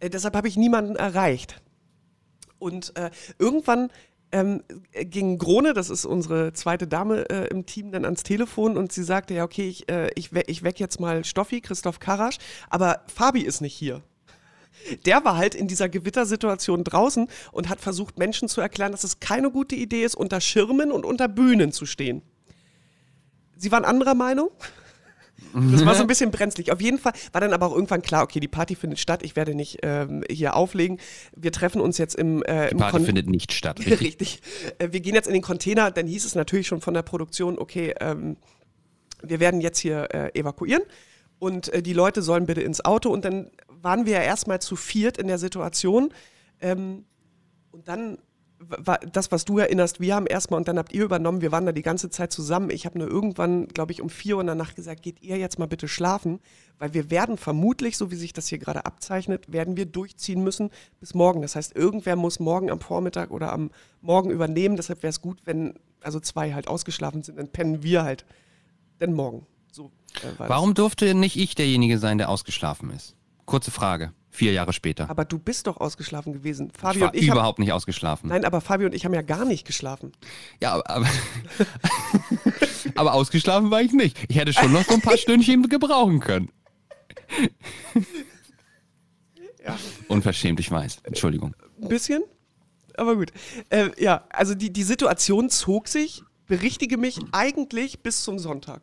Äh, deshalb habe ich niemanden erreicht. Und äh, irgendwann ähm, ging Grone, das ist unsere zweite Dame äh, im Team, dann ans Telefon und sie sagte, ja, okay, ich, äh, ich, we ich weck jetzt mal Stoffi, Christoph Karasch, aber Fabi ist nicht hier. Der war halt in dieser Gewittersituation draußen und hat versucht, Menschen zu erklären, dass es keine gute Idee ist, unter Schirmen und unter Bühnen zu stehen. Sie waren anderer Meinung? Das war so ein bisschen brenzlig. Auf jeden Fall war dann aber auch irgendwann klar, okay, die Party findet statt, ich werde nicht ähm, hier auflegen. Wir treffen uns jetzt im, äh, die im Party Kon- findet nicht statt. Richtig. Richtig. Äh, Wir gehen jetzt in den Container, dann hieß es natürlich schon von der Produktion, okay, ähm, wir werden jetzt hier äh, evakuieren und äh, die Leute sollen bitte ins Auto und dann waren wir ja erstmal zu viert in der Situation ähm, und dann war das, was du erinnerst, wir haben erstmal und dann habt ihr übernommen, wir waren da die ganze Zeit zusammen. Ich habe nur irgendwann, glaube ich, um vier Uhr in der Nacht gesagt, geht ihr jetzt mal bitte schlafen, weil wir werden vermutlich, so wie sich das hier gerade abzeichnet, werden wir durchziehen müssen bis morgen. Das heißt, irgendwer muss morgen am Vormittag oder am Morgen übernehmen. Deshalb wäre es gut, wenn also zwei halt ausgeschlafen sind, dann pennen wir halt denn morgen. Warum durfte nicht ich derjenige sein, der ausgeschlafen ist? Kurze Frage. Vier Jahre später. Aber du bist doch ausgeschlafen gewesen. Ich Fabi war und ich überhaupt nicht ausgeschlafen. Nein, aber Fabi und ich haben ja gar nicht geschlafen. Ja, aber, aber, aber ausgeschlafen war ich nicht. Ich hätte schon noch so ein paar Stündchen gebrauchen können. Ja. Unverschämt, ich weiß. Entschuldigung. Ein bisschen, aber gut. Äh, ja, also die, die Situation zog sich, berichtige mich, eigentlich bis zum Sonntag.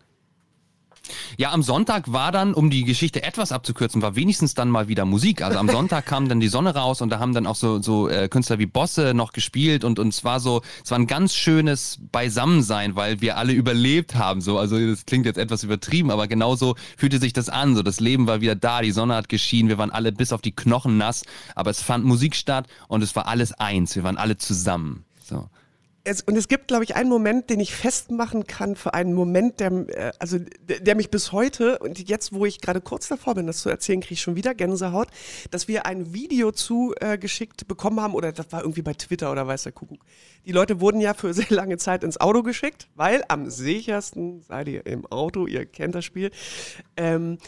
Ja, am Sonntag war dann, um die Geschichte etwas abzukürzen, war wenigstens dann mal wieder Musik. Also am Sonntag kam dann die Sonne raus und da haben dann auch so, so äh, Künstler wie Bosse noch gespielt und, und es war so, es war ein ganz schönes Beisammensein, weil wir alle überlebt haben. So, also das klingt jetzt etwas übertrieben, aber genauso fühlte sich das an. So, das Leben war wieder da, die Sonne hat geschienen, wir waren alle bis auf die Knochen nass, aber es fand Musik statt und es war alles eins, wir waren alle zusammen. So es, und es gibt, glaube ich, einen Moment, den ich festmachen kann für einen Moment, der, äh, also, der, mich bis heute und jetzt, wo ich gerade kurz davor bin, das zu erzählen, kriege ich schon wieder Gänsehaut, dass wir ein Video zugeschickt äh, bekommen haben, oder das war irgendwie bei Twitter oder weiß der Kuckuck. Die Leute wurden ja für sehr lange Zeit ins Auto geschickt, weil am sichersten seid ihr im Auto, ihr kennt das Spiel. Ähm,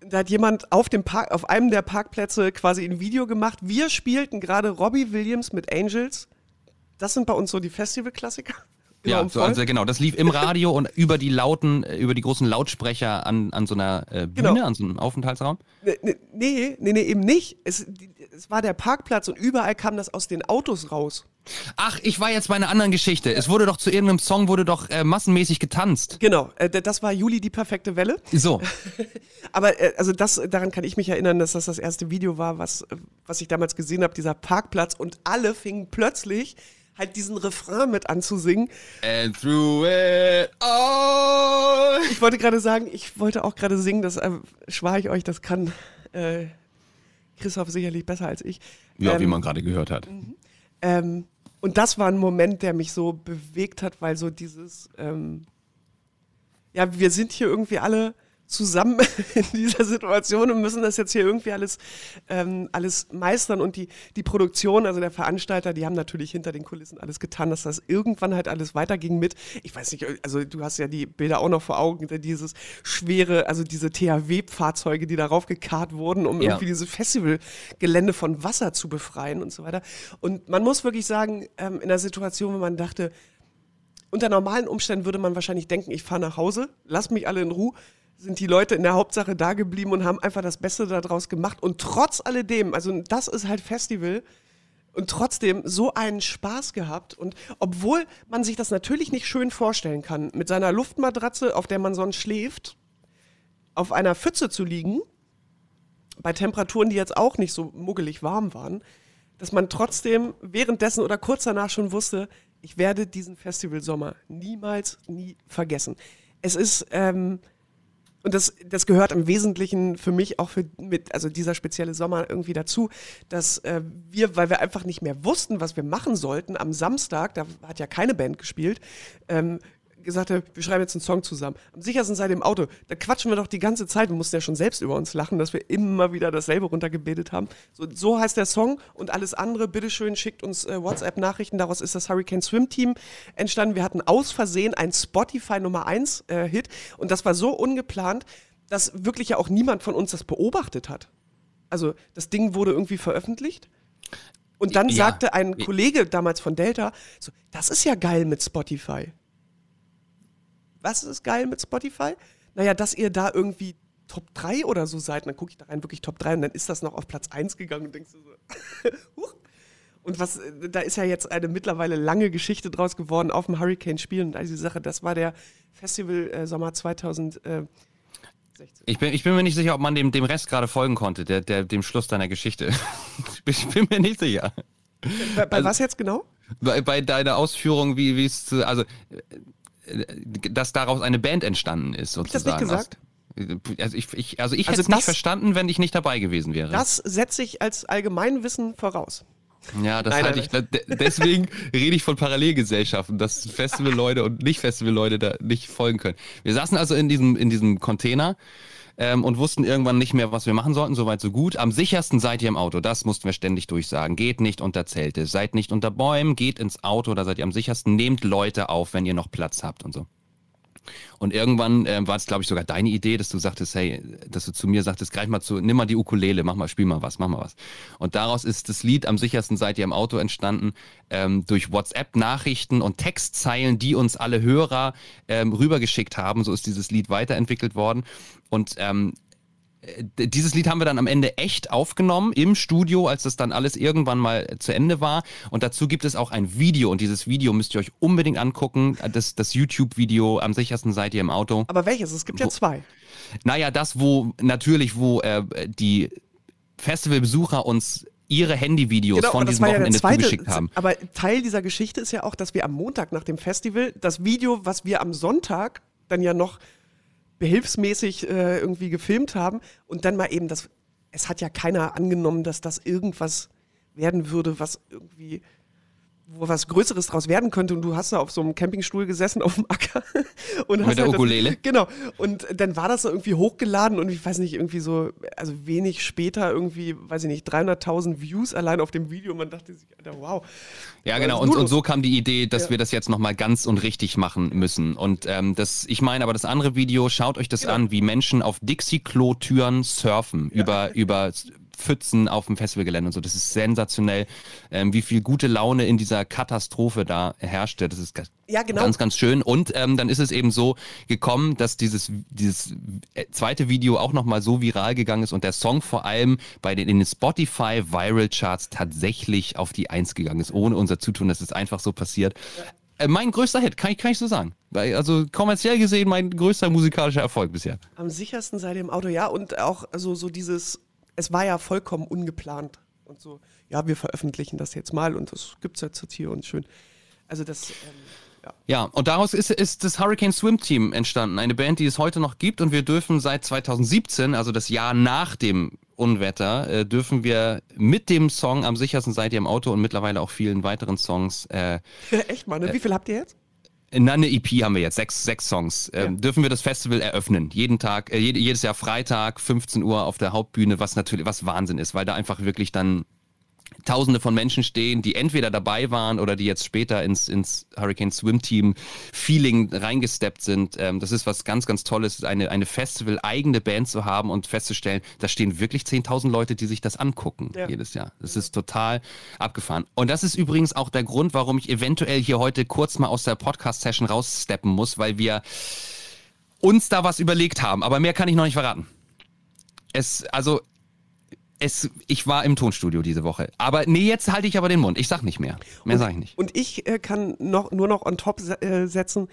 da hat jemand auf dem Park, auf einem der Parkplätze quasi ein Video gemacht. Wir spielten gerade Robbie Williams mit Angels das sind bei uns so die Festivalklassiker. Ja, so, also genau, das lief im Radio und über die lauten, äh, über die großen Lautsprecher an, an so einer äh, Bühne, genau. an so einem Aufenthaltsraum? Nee, nee, nee, nee eben nicht. Es, es war der Parkplatz und überall kam das aus den Autos raus. Ach, ich war jetzt bei einer anderen Geschichte. Es wurde doch zu irgendeinem Song wurde doch äh, massenmäßig getanzt. Genau, äh, das war Juli die perfekte Welle. So. Aber äh, also das daran kann ich mich erinnern, dass das das erste Video war, was was ich damals gesehen habe, dieser Parkplatz und alle fingen plötzlich halt diesen Refrain mit anzusingen. And through it all. Ich wollte gerade sagen, ich wollte auch gerade singen, das äh, schware ich euch, das kann äh, Christoph sicherlich besser als ich. Ja, ähm, wie man gerade gehört hat. Mhm. Ähm, und das war ein Moment, der mich so bewegt hat, weil so dieses, ähm, ja, wir sind hier irgendwie alle zusammen in dieser Situation und müssen das jetzt hier irgendwie alles, ähm, alles meistern. Und die, die Produktion, also der Veranstalter, die haben natürlich hinter den Kulissen alles getan, dass das irgendwann halt alles weiterging mit, ich weiß nicht, also du hast ja die Bilder auch noch vor Augen, dieses schwere, also diese THW-Fahrzeuge, die darauf gekarrt wurden, um ja. irgendwie diese Festivalgelände von Wasser zu befreien und so weiter. Und man muss wirklich sagen, ähm, in der Situation, wo man dachte, unter normalen Umständen würde man wahrscheinlich denken, ich fahre nach Hause, lass mich alle in Ruhe sind die Leute in der Hauptsache da geblieben und haben einfach das Beste daraus gemacht. Und trotz alledem, also das ist halt Festival, und trotzdem so einen Spaß gehabt. Und obwohl man sich das natürlich nicht schön vorstellen kann, mit seiner Luftmatratze, auf der man sonst schläft, auf einer Pfütze zu liegen, bei Temperaturen, die jetzt auch nicht so muggelig warm waren, dass man trotzdem währenddessen oder kurz danach schon wusste, ich werde diesen Festivalsommer niemals, nie vergessen. Es ist, ähm, und das, das gehört im Wesentlichen für mich auch für mit, also dieser spezielle Sommer irgendwie dazu, dass äh, wir, weil wir einfach nicht mehr wussten, was wir machen sollten, am Samstag, da hat ja keine Band gespielt, ähm, gesagt hat, wir schreiben jetzt einen Song zusammen. Am sichersten seid ihr im Auto. Da quatschen wir doch die ganze Zeit. Wir mussten ja schon selbst über uns lachen, dass wir immer wieder dasselbe runtergebetet haben. So, so heißt der Song und alles andere, bitteschön, schickt uns äh, WhatsApp-Nachrichten. Daraus ist das Hurricane Swim Team entstanden. Wir hatten aus Versehen ein Spotify Nummer 1 äh, Hit und das war so ungeplant, dass wirklich ja auch niemand von uns das beobachtet hat. Also das Ding wurde irgendwie veröffentlicht. Und dann ja. sagte ein Kollege damals von Delta, so, das ist ja geil mit Spotify was ist geil mit Spotify? Naja, dass ihr da irgendwie Top 3 oder so seid. Und dann gucke ich da rein, wirklich Top 3 und dann ist das noch auf Platz 1 gegangen und denkst du so, huch. Und was, da ist ja jetzt eine mittlerweile lange Geschichte draus geworden auf dem Hurricane-Spiel und all diese Sache. Das war der Festival äh, Sommer 2016. Ich bin, ich bin mir nicht sicher, ob man dem, dem Rest gerade folgen konnte, der, der, dem Schluss deiner Geschichte. ich bin mir nicht sicher. Bei, bei also, was jetzt genau? Bei, bei deiner Ausführung, wie es, also dass daraus eine Band entstanden ist, sozusagen. Hab ich das nicht gesagt? Also ich, ich, also ich also hätte es nicht verstanden, wenn ich nicht dabei gewesen wäre. Das setze ich als Allgemeinwissen voraus. Ja, das halte ich. Deswegen rede ich von Parallelgesellschaften, dass Festivalleute und Nicht-Festivalleute da nicht folgen können. Wir saßen also in diesem, in diesem Container ähm, und wussten irgendwann nicht mehr, was wir machen sollten. Soweit, so gut. Am sichersten seid ihr im Auto. Das mussten wir ständig durchsagen. Geht nicht unter Zelte, seid nicht unter Bäumen, geht ins Auto, da seid ihr am sichersten. Nehmt Leute auf, wenn ihr noch Platz habt und so. Und irgendwann äh, war es, glaube ich, sogar deine Idee, dass du sagtest, hey, dass du zu mir sagtest, greif mal zu, nimm mal die Ukulele, mach mal, spiel mal was, mach mal was. Und daraus ist das Lied am sichersten seid ihr im Auto entstanden, ähm, durch WhatsApp-Nachrichten und Textzeilen, die uns alle Hörer ähm, rübergeschickt haben. So ist dieses Lied weiterentwickelt worden. Und ähm, äh, dieses Lied haben wir dann am Ende echt aufgenommen im Studio, als das dann alles irgendwann mal zu Ende war. Und dazu gibt es auch ein Video und dieses Video müsst ihr euch unbedingt angucken. Das, das YouTube-Video am sichersten seid ihr im Auto. Aber welches? Es gibt wo, ja zwei. Naja, das, wo natürlich, wo äh, die Festivalbesucher uns ihre Handyvideos genau, von diesem Wochenende ja zweite, zugeschickt haben. Aber Teil dieser Geschichte ist ja auch, dass wir am Montag nach dem Festival das Video, was wir am Sonntag dann ja noch behilfsmäßig äh, irgendwie gefilmt haben und dann mal eben das, es hat ja keiner angenommen, dass das irgendwas werden würde, was irgendwie wo was Größeres draus werden könnte und du hast da auf so einem Campingstuhl gesessen auf dem Acker und hast mit der halt Ukulele. Das, genau und dann war das so irgendwie hochgeladen und ich weiß nicht irgendwie so also wenig später irgendwie weiß ich nicht 300.000 Views allein auf dem Video man dachte sich Alter, wow ja genau und, und so kam die Idee dass ja. wir das jetzt noch mal ganz und richtig machen müssen und ähm, das ich meine aber das andere Video schaut euch das genau. an wie Menschen auf Dixie Klo Türen surfen ja. über über Pfützen auf dem Festivalgelände und so. Das ist sensationell, ähm, wie viel gute Laune in dieser Katastrophe da herrschte. Das ist ja, genau. ganz, ganz schön. Und ähm, dann ist es eben so gekommen, dass dieses, dieses äh, zweite Video auch nochmal so viral gegangen ist und der Song vor allem bei den, in den Spotify Viral Charts tatsächlich auf die Eins gegangen ist, ohne unser Zutun. Das ist einfach so passiert äh, mein größter Hit, kann ich, kann ich so sagen. Also kommerziell gesehen mein größter musikalischer Erfolg bisher. Am sichersten seid ihr im Auto, ja. Und auch also so dieses es war ja vollkommen ungeplant. Und so, ja, wir veröffentlichen das jetzt mal und das gibt es jetzt hier und schön. Also das. Ähm, ja. ja, und daraus ist, ist das Hurricane Swim Team entstanden. Eine Band, die es heute noch gibt. Und wir dürfen seit 2017, also das Jahr nach dem Unwetter, äh, dürfen wir mit dem Song Am sichersten seid ihr im Auto und mittlerweile auch vielen weiteren Songs. Äh, Echt mal, ne? Wie viel habt ihr jetzt? Na, eine EP haben wir jetzt, sechs, sechs Songs. Ähm, ja. Dürfen wir das Festival eröffnen? Jeden Tag, äh, jedes Jahr Freitag, 15 Uhr auf der Hauptbühne, was natürlich, was Wahnsinn ist, weil da einfach wirklich dann Tausende von Menschen stehen, die entweder dabei waren oder die jetzt später ins, ins Hurricane Swim Team Feeling reingesteppt sind. Ähm, das ist was ganz, ganz Tolles, eine, eine Festival-eigene Band zu haben und festzustellen, da stehen wirklich 10.000 Leute, die sich das angucken ja. jedes Jahr. Das ist total abgefahren. Und das ist übrigens auch der Grund, warum ich eventuell hier heute kurz mal aus der Podcast-Session raussteppen muss, weil wir uns da was überlegt haben. Aber mehr kann ich noch nicht verraten. Es, also es, ich war im Tonstudio diese Woche. Aber nee, jetzt halte ich aber den Mund. Ich sag nicht mehr. Mehr sage ich nicht. Und ich äh, kann noch, nur noch on top äh, setzen,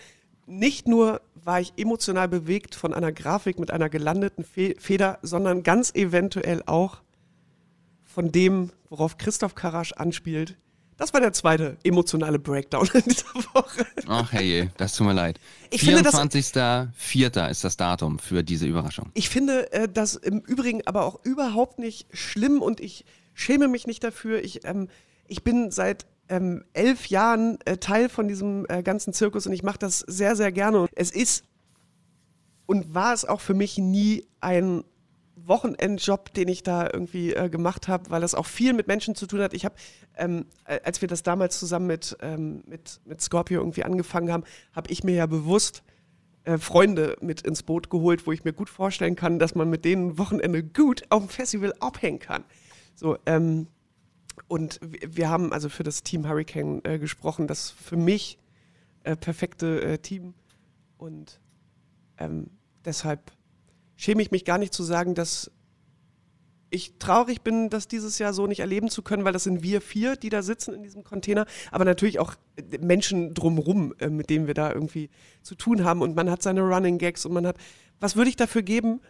nicht nur war ich emotional bewegt von einer Grafik mit einer gelandeten Fe Feder, sondern ganz eventuell auch von dem, worauf Christoph Karasch anspielt, das war der zweite emotionale Breakdown in dieser Woche. Ach hey, das tut mir leid. 24.04. ist das Datum für diese Überraschung. Ich finde äh, das im Übrigen aber auch überhaupt nicht schlimm und ich schäme mich nicht dafür. Ich, ähm, ich bin seit ähm, elf Jahren äh, Teil von diesem äh, ganzen Zirkus und ich mache das sehr, sehr gerne. Es ist und war es auch für mich nie ein Wochenendjob, den ich da irgendwie äh, gemacht habe, weil das auch viel mit Menschen zu tun hat. Ich habe, ähm, als wir das damals zusammen mit, ähm, mit, mit Scorpio irgendwie angefangen haben, habe ich mir ja bewusst äh, Freunde mit ins Boot geholt, wo ich mir gut vorstellen kann, dass man mit denen Wochenende gut auf dem Festival abhängen kann. So, ähm, und wir haben also für das Team Hurricane äh, gesprochen, das für mich äh, perfekte äh, Team. Und ähm, deshalb schäme ich mich gar nicht zu sagen, dass ich traurig bin, das dieses Jahr so nicht erleben zu können, weil das sind wir vier, die da sitzen in diesem Container, aber natürlich auch Menschen drumrum, äh, mit denen wir da irgendwie zu tun haben und man hat seine Running Gags und man hat, was würde ich dafür geben,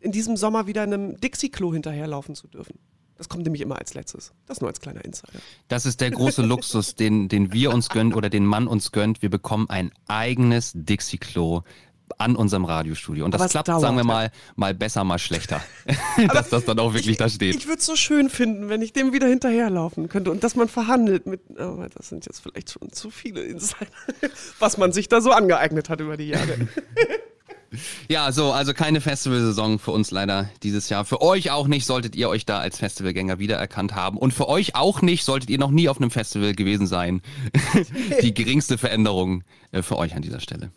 in diesem Sommer wieder einem Dixie-Klo hinterherlaufen zu dürfen? Das kommt nämlich immer als letztes. Das nur als kleiner Insider. Das ist der große Luxus, den, den wir uns gönnen oder den Mann uns gönnt. Wir bekommen ein eigenes Dixie-Klo an unserem Radiostudio. Und das klappt, dauert, sagen wir mal, mal besser, mal schlechter. dass das dann auch wirklich ich, da steht. Ich würde es so schön finden, wenn ich dem wieder hinterherlaufen könnte und dass man verhandelt mit, aber das sind jetzt vielleicht schon zu viele Insider, was man sich da so angeeignet hat über die Jahre. Ja, so, also keine Festivalsaison für uns leider dieses Jahr. Für euch auch nicht, solltet ihr euch da als Festivalgänger wiedererkannt haben. Und für euch auch nicht, solltet ihr noch nie auf einem Festival gewesen sein. Die geringste Veränderung äh, für euch an dieser Stelle.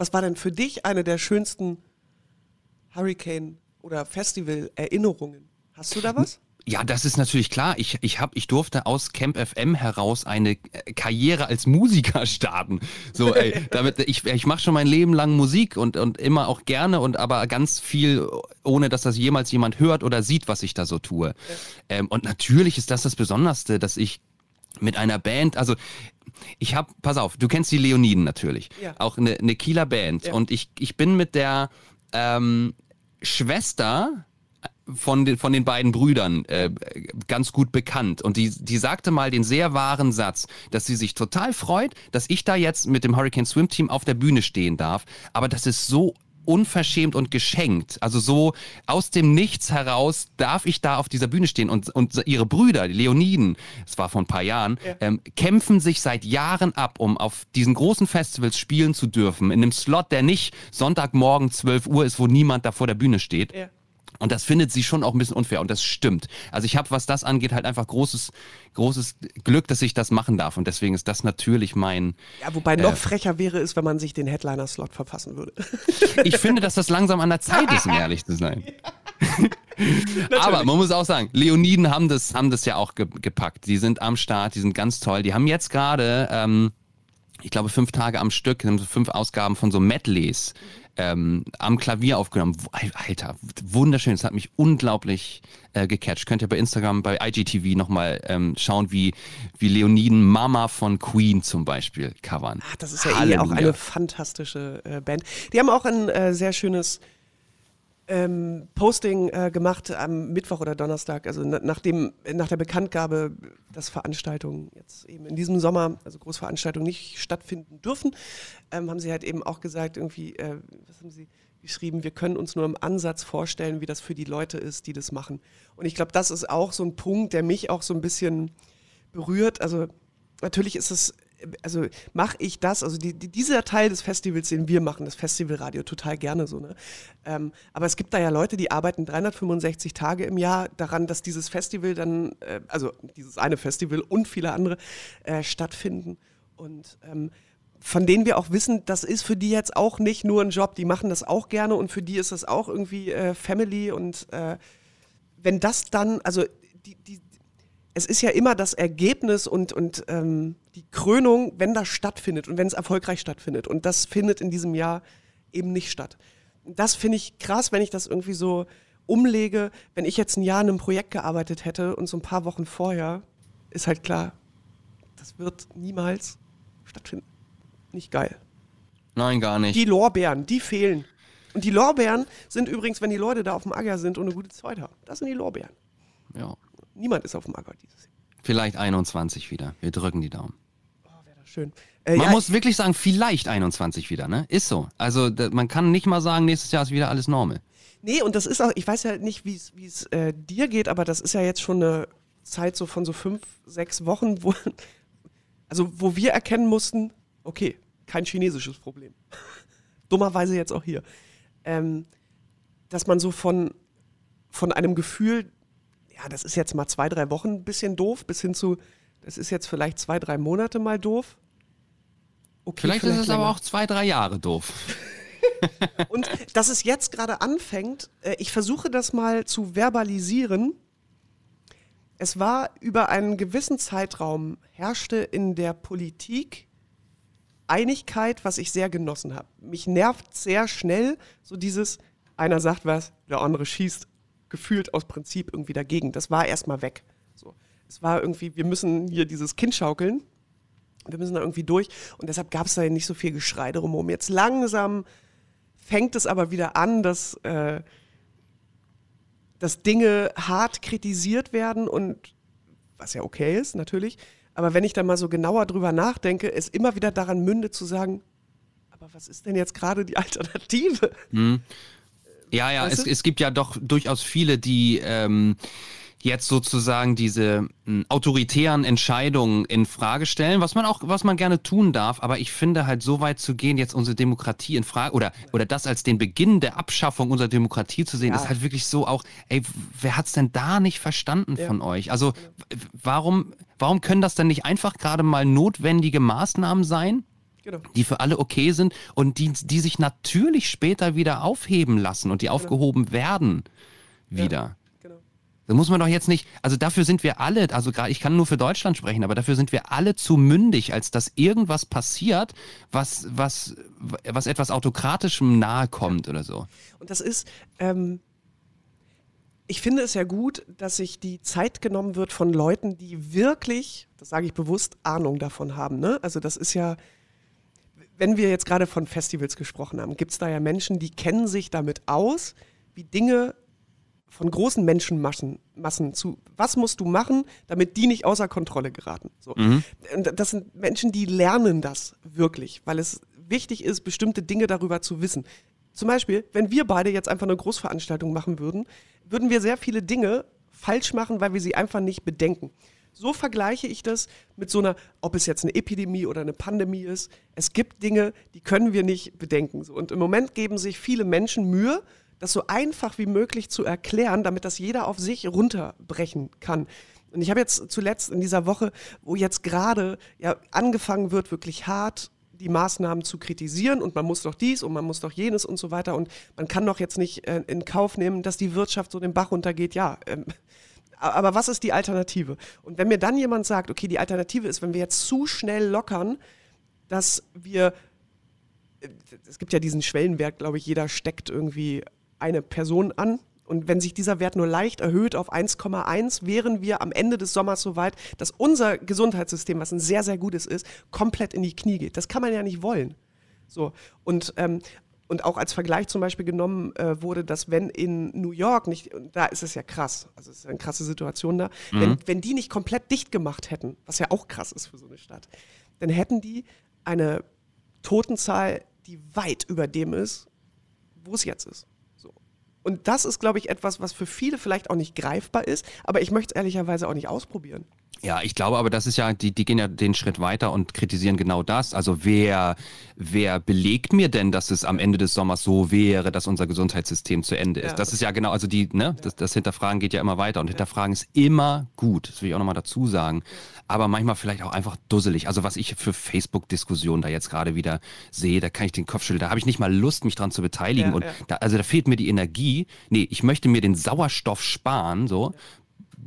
Was war denn für dich eine der schönsten Hurricane- oder Festival-Erinnerungen? Hast du da was? Ja, das ist natürlich klar. Ich, ich, hab, ich durfte aus Camp FM heraus eine äh, Karriere als Musiker starten. So, ey, damit, ich, ich mache schon mein Leben lang Musik und, und immer auch gerne und aber ganz viel, ohne dass das jemals jemand hört oder sieht, was ich da so tue. Ähm, und natürlich ist das das Besonderste, dass ich mit einer Band, also ich habe, pass auf, du kennst die Leoniden natürlich, Ja. auch eine, eine Kieler Band Ja. und ich, ich bin mit der ähm, Schwester von den, von den beiden Brüdern äh, ganz gut bekannt. Und die, die sagte mal den sehr wahren Satz, dass sie sich total freut, dass ich da jetzt mit dem Hurricane Swim Team auf der Bühne stehen darf. Aber das ist so unverschämt und geschenkt. Also so aus dem Nichts heraus darf ich da auf dieser Bühne stehen und, und ihre Brüder, die Leoniden, das war vor ein paar Jahren, ähm, kämpfen sich seit Jahren ab, um auf diesen großen Festivals spielen zu dürfen, in einem Slot, der nicht Sonntagmorgen 12 Uhr ist, wo niemand da vor der Bühne steht. Ja. Und das findet sie schon auch ein bisschen unfair und das stimmt. Also ich habe, was das angeht, halt einfach großes, großes Glück, dass ich das machen darf. Und deswegen ist das natürlich mein. Ja, wobei noch frecher wäre es, wenn man sich den Headliner-Slot verpassen würde. Ich finde, dass das langsam an der Zeit ist, um ehrlich zu sein. Aber man muss auch sagen, Leoniden haben das, haben das ja auch ge gepackt. Die sind am Start, die sind ganz toll. Die haben jetzt gerade, ähm, ich glaube, fünf Tage am Stück, fünf Ausgaben von so Medleys ähm, am Klavier aufgenommen. Alter, wunderschön. Das hat mich unglaublich äh, gecatcht. Könnt ihr bei Instagram, bei IGTV nochmal ähm, schauen, wie, wie Leoniden Mama von Queen zum Beispiel covern. Ach, das ist ja eh auch eine fantastische äh, Band. Die haben auch ein äh, sehr schönes ähm, Posting äh, gemacht am Mittwoch oder Donnerstag, also na, nach, dem, nach der Bekanntgabe, dass Veranstaltungen jetzt eben in diesem Sommer, also Großveranstaltungen nicht stattfinden dürfen, ähm, haben sie halt eben auch gesagt, irgendwie, äh, was haben sie geschrieben, wir können uns nur im Ansatz vorstellen, wie das für die Leute ist, die das machen. Und ich glaube, das ist auch so ein Punkt, der mich auch so ein bisschen berührt. Also natürlich ist es, also mache ich das, also die, die, dieser Teil des Festivals, den wir machen, das Festivalradio, total gerne so. Ne? Ähm, aber es gibt da ja Leute, die arbeiten 365 Tage im Jahr daran, dass dieses Festival dann, äh, also dieses eine Festival und viele andere äh, stattfinden. Und ähm, von denen wir auch wissen, das ist für die jetzt auch nicht nur ein Job, die machen das auch gerne und für die ist das auch irgendwie äh, Family und äh, wenn das dann, also die, die, es ist ja immer das Ergebnis und, und ähm, die Krönung, wenn das stattfindet und wenn es erfolgreich stattfindet. Und das findet in diesem Jahr eben nicht statt. Das finde ich krass, wenn ich das irgendwie so umlege. Wenn ich jetzt ein Jahr an einem Projekt gearbeitet hätte und so ein paar Wochen vorher, ist halt klar, das wird niemals stattfinden. Nicht geil. Nein, gar nicht. Die Lorbeeren, die fehlen. Und die Lorbeeren sind übrigens, wenn die Leute da auf dem Acker sind und eine gute Zeit haben. Das sind die Lorbeeren. ja. Niemand ist auf dem Acker dieses Jahr. Vielleicht 21 wieder. Wir drücken die Daumen. Schön. Äh, Man ja, muss wirklich sagen, vielleicht 21 wieder, ne? Ist so. Also da, man kann nicht mal sagen, nächstes Jahr ist wieder alles normal. Nee, und das ist auch, ich weiß ja nicht, wie es äh, dir geht, aber das ist ja jetzt schon eine Zeit so von so fünf, sechs Wochen, wo, also wo wir erkennen mussten, okay, kein chinesisches Problem. Dummerweise jetzt auch hier. Ähm, dass man so von, von einem Gefühl, ja, das ist jetzt mal zwei, drei Wochen ein bisschen doof, bis hin zu, das ist jetzt vielleicht zwei, drei Monate mal doof. Okay, Vielleicht, ist es aber auch zwei, drei Jahre doof. Und dass es jetzt gerade anfängt, äh, ich versuche das mal zu verbalisieren. Es war über einen gewissen Zeitraum herrschte in der Politik Einigkeit, was ich sehr genossen habe. Mich nervt sehr schnell so dieses, einer sagt was, der andere schießt, gefühlt aus Prinzip irgendwie dagegen. Das war erstmal weg. So. Es war irgendwie, wir müssen hier dieses Kind schaukeln. Wir müssen da irgendwie durch. Und deshalb gab es da nicht so viel Geschrei drumherum. Jetzt langsam fängt es aber wieder an, dass, äh, dass Dinge hart kritisiert werden und was ja okay ist, natürlich. Aber wenn ich da mal so genauer drüber nachdenke, es immer wieder daran mündet zu sagen, aber was ist denn jetzt gerade die Alternative? Ja, ja, Weißt es, du? es gibt ja doch durchaus viele, die ähm, jetzt sozusagen diese m, autoritären Entscheidungen in Frage stellen, was man auch, was man gerne tun darf, aber ich finde halt so weit zu gehen, jetzt unsere Demokratie in Frage oder oder das als den Beginn der Abschaffung unserer Demokratie zu sehen, Ja. ist halt wirklich so auch, ey, wer hat's denn da nicht verstanden von euch? Also warum warum können das denn nicht einfach gerade mal notwendige Maßnahmen sein? Genau. die für alle okay sind und die, die sich natürlich später wieder aufheben lassen und die aufgehoben werden wieder. Genau. Da muss man doch jetzt nicht, also dafür sind wir alle, also gerade, ich kann nur für Deutschland sprechen, aber dafür sind wir alle zu mündig, als dass irgendwas passiert, was, was, was etwas Autokratischem nahe kommt oder so. Und das ist, ähm, ich finde es ja gut, dass sich die Zeit genommen wird von Leuten, die wirklich, das sage ich bewusst, Ahnung davon haben. Ne? Also das ist ja, wenn wir jetzt gerade von Festivals gesprochen haben, gibt es da ja Menschen, die kennen sich damit aus, wie Dinge von großen Menschenmassen Massen zu, was musst du machen, damit die nicht außer Kontrolle geraten. So. Mhm. Das sind Menschen, die lernen das wirklich, weil es wichtig ist, bestimmte Dinge darüber zu wissen. Zum Beispiel, wenn wir beide jetzt einfach eine Großveranstaltung machen würden, würden wir sehr viele Dinge falsch machen, weil wir sie einfach nicht bedenken. So vergleiche ich das mit so einer, ob es jetzt eine Epidemie oder eine Pandemie ist. Es gibt Dinge, die können wir nicht bedenken. Und im Moment geben sich viele Menschen Mühe, das so einfach wie möglich zu erklären, damit das jeder auf sich runterbrechen kann. Und ich habe jetzt zuletzt in dieser Woche, wo jetzt gerade ja angefangen wird, wirklich hart die Maßnahmen zu kritisieren und man muss doch dies und man muss doch jenes und so weiter und man kann doch jetzt nicht äh, in Kauf nehmen, dass die Wirtschaft so den Bach runtergeht. Ja, ähm, aber was ist die Alternative? Und wenn mir dann jemand sagt, okay, die Alternative ist, wenn wir jetzt zu schnell lockern, dass wir, äh, es gibt ja diesen Schwellenwert, glaube ich, jeder steckt irgendwie eine Person an. Und wenn sich dieser Wert nur leicht erhöht auf 1,1, wären wir am Ende des Sommers so weit, dass unser Gesundheitssystem, was ein sehr, sehr gutes ist, komplett in die Knie geht. Das kann man ja nicht wollen. So. Und, ähm, und auch als Vergleich zum Beispiel genommen äh, wurde, dass wenn in New York nicht, da ist es ja krass, also es ist eine krasse Situation da, mhm. wenn, wenn die nicht komplett dicht gemacht hätten, was ja auch krass ist für so eine Stadt, dann hätten die eine Totenzahl, die weit über dem ist, wo es jetzt ist. Und das ist, glaube ich, etwas, was für viele vielleicht auch nicht greifbar ist, aber ich möchte es ehrlicherweise auch nicht ausprobieren. Ja, ich glaube aber, das ist ja, die, die gehen ja den Schritt weiter und kritisieren genau das. Also wer, wer belegt mir denn, dass es am Ende des Sommers so wäre, dass unser Gesundheitssystem zu Ende ist? Ja. Das ist ja genau, also die, ne, das, das Hinterfragen geht ja immer weiter und ja. Hinterfragen ist immer gut. Das will ich auch nochmal dazu sagen. Aber manchmal vielleicht auch einfach dusselig. Also was ich für Facebook-Diskussionen da jetzt gerade wieder sehe, da kann ich den Kopf schütteln. Da habe ich nicht mal Lust, mich dran zu beteiligen. Ja, und da, also da fehlt mir die Energie. Nee, ich möchte mir den Sauerstoff sparen, so,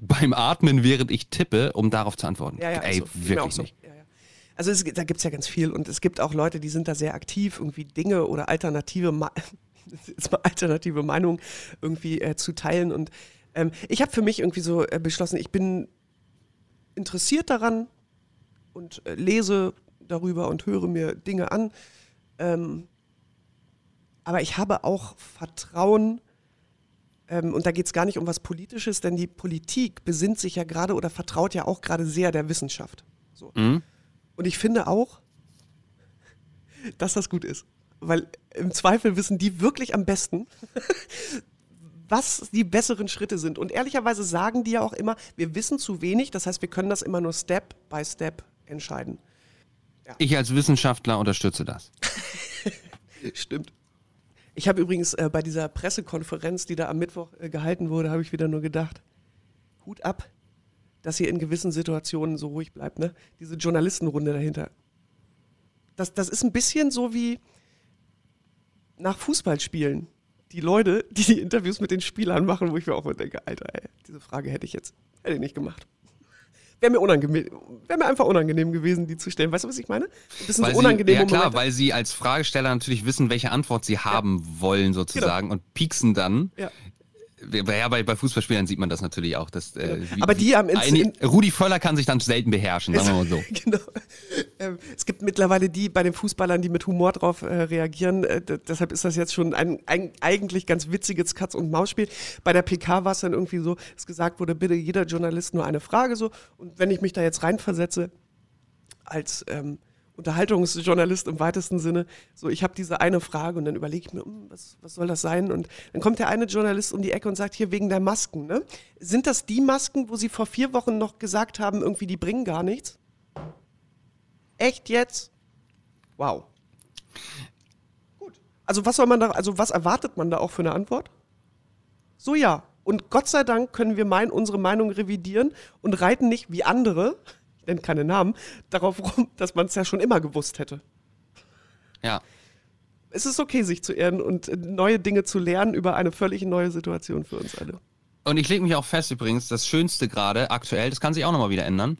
beim Atmen, während ich tippe, um darauf zu antworten. Ja, ja, Ey, so. wirklich so. nicht. Ja, ja. Also es, da gibt es ja ganz viel und es gibt auch Leute, die sind da sehr aktiv, irgendwie Dinge oder alternative, alternative Meinungen irgendwie äh, zu teilen. Und ähm, ich habe für mich irgendwie so äh, beschlossen, ich bin interessiert daran und äh, lese darüber und höre mir Dinge an. Ähm, aber ich habe auch Vertrauen und da geht es gar nicht um was Politisches, denn die Politik besinnt sich ja gerade oder vertraut ja auch gerade sehr der Wissenschaft. So. Mhm. Und ich finde auch, dass das gut ist. Weil im Zweifel wissen die wirklich am besten, was die besseren Schritte sind. Und ehrlicherweise sagen die ja auch immer, wir wissen zu wenig, das heißt, wir können das immer nur Step by Step entscheiden. Ja. Ich als Wissenschaftler unterstütze das. Stimmt. Ich habe übrigens äh, bei dieser Pressekonferenz, die da am Mittwoch äh, gehalten wurde, habe ich wieder nur gedacht, Hut ab, dass ihr in gewissen Situationen so ruhig bleibt, ne? Diese Journalistenrunde dahinter. Das, das ist ein bisschen so wie nach Fußballspielen. Die Leute, die die Interviews mit den Spielern machen, wo ich mir auch mal denke, Alter, ey, diese Frage hätte ich jetzt hätte ich nicht gemacht wäre mir unangenehm, wäre mir einfach unangenehm gewesen, die zu stellen. Weißt du, was ich meine? Ein bisschen weil so unangenehm. Sie, ja klar, Momente. weil sie als Fragesteller natürlich wissen, welche Antwort sie haben ja. wollen sozusagen genau. und pieksen dann. Ja. Ja, bei, bei Fußballspielern sieht man das natürlich auch. Dass, äh, wie, Aber die haben eine, Rudi Völler kann sich dann selten beherrschen, sagen wir mal so. genau. Ähm, es gibt mittlerweile die bei den Fußballern, die mit Humor drauf äh, reagieren. Äh, deshalb ist das jetzt schon ein, ein eigentlich ganz witziges Katz- und Maus-Spiel. Bei der PK war es dann irgendwie so, dass gesagt wurde, bitte jeder Journalist nur eine Frage so. Und wenn ich mich da jetzt reinversetze, als ähm, Unterhaltungsjournalist im weitesten Sinne. So, ich habe diese eine Frage und dann überlege ich mir, hm, was, was soll das sein? Und dann kommt der eine Journalist um die Ecke und sagt, hier wegen der Masken. Ne? Sind das die Masken, wo Sie vor vier Wochen noch gesagt haben, irgendwie die bringen gar nichts? Echt jetzt? Wow. Gut. Also was soll man da, also was erwartet man da auch für eine Antwort? So ja. Und Gott sei Dank können wir mein, unsere Meinung revidieren und reiten nicht wie andere nenne keine Namen, darauf rum, dass man es ja schon immer gewusst hätte. Ja. Es ist okay, sich zu ehren und neue Dinge zu lernen über eine völlig neue Situation für uns alle. Und ich lege mich auch fest übrigens, das Schönste gerade aktuell, das kann sich auch nochmal wieder ändern,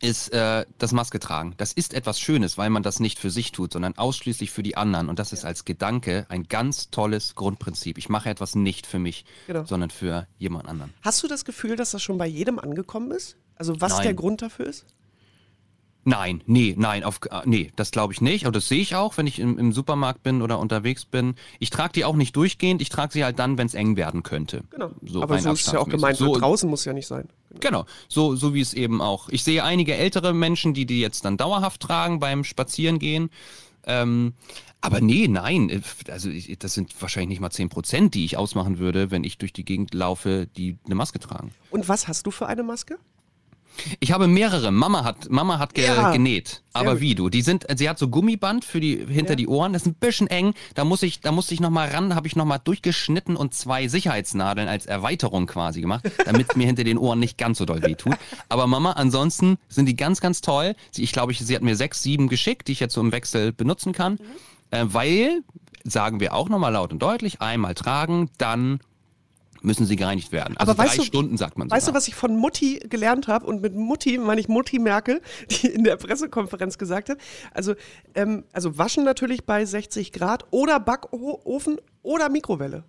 ist äh, das Maske tragen. Das ist etwas Schönes, weil man das nicht für sich tut, sondern ausschließlich für die anderen. Und das ist als Gedanke ein ganz tolles Grundprinzip. Ich mache etwas nicht für mich, Genau. sondern für jemand anderen. Hast du das Gefühl, dass das schon bei jedem angekommen ist? Also was Nein. der Grund dafür ist? Nein, nee, nein, auf, äh, nee, das glaube ich nicht. Und das sehe ich auch, wenn ich im, im Supermarkt bin oder unterwegs bin. Ich trage die auch nicht durchgehend. Ich trage sie halt dann, wenn es eng werden könnte. Genau. So Aber so ist es ja auch gemeint. So, Draußen muss ja nicht sein. Genau, so, so wie es eben auch. Ich sehe einige ältere Menschen, die die jetzt dann dauerhaft tragen beim Spazierengehen. Ähm, aber nee, nein, äh, also ich, das sind wahrscheinlich nicht mal 10 Prozent, die ich ausmachen würde, wenn ich durch die Gegend laufe, die eine Maske tragen. Und was hast du für eine Maske? Ich habe mehrere. Mama hat, Mama hat ge Ja, genäht. Aber wie du? Die sind, sie hat so Gummiband für die, hinter Ja. die Ohren. Das ist ein bisschen eng. Da muss ich, da musste ich nochmal ran, habe ich nochmal durchgeschnitten und zwei Sicherheitsnadeln als Erweiterung quasi gemacht, damit mir hinter den Ohren nicht ganz so doll wehtut. Aber Mama, ansonsten sind die ganz, ganz toll. Sie, ich glaube, ich, sie hat mir sechs, sieben geschickt, die ich jetzt so im Wechsel benutzen kann. Mhm. Äh, weil, sagen wir auch nochmal laut und deutlich, einmal tragen, dann müssen sie gereinigt werden. Also Aber weißt drei du- Stunden sagt man Weißt du, was ich von Mutti gelernt habe? Und mit Mutti meine ich Mutti Merkel, die in der Pressekonferenz gesagt hat. Also, ähm, also waschen natürlich bei 60 Grad oder Backofen oder Mikrowelle.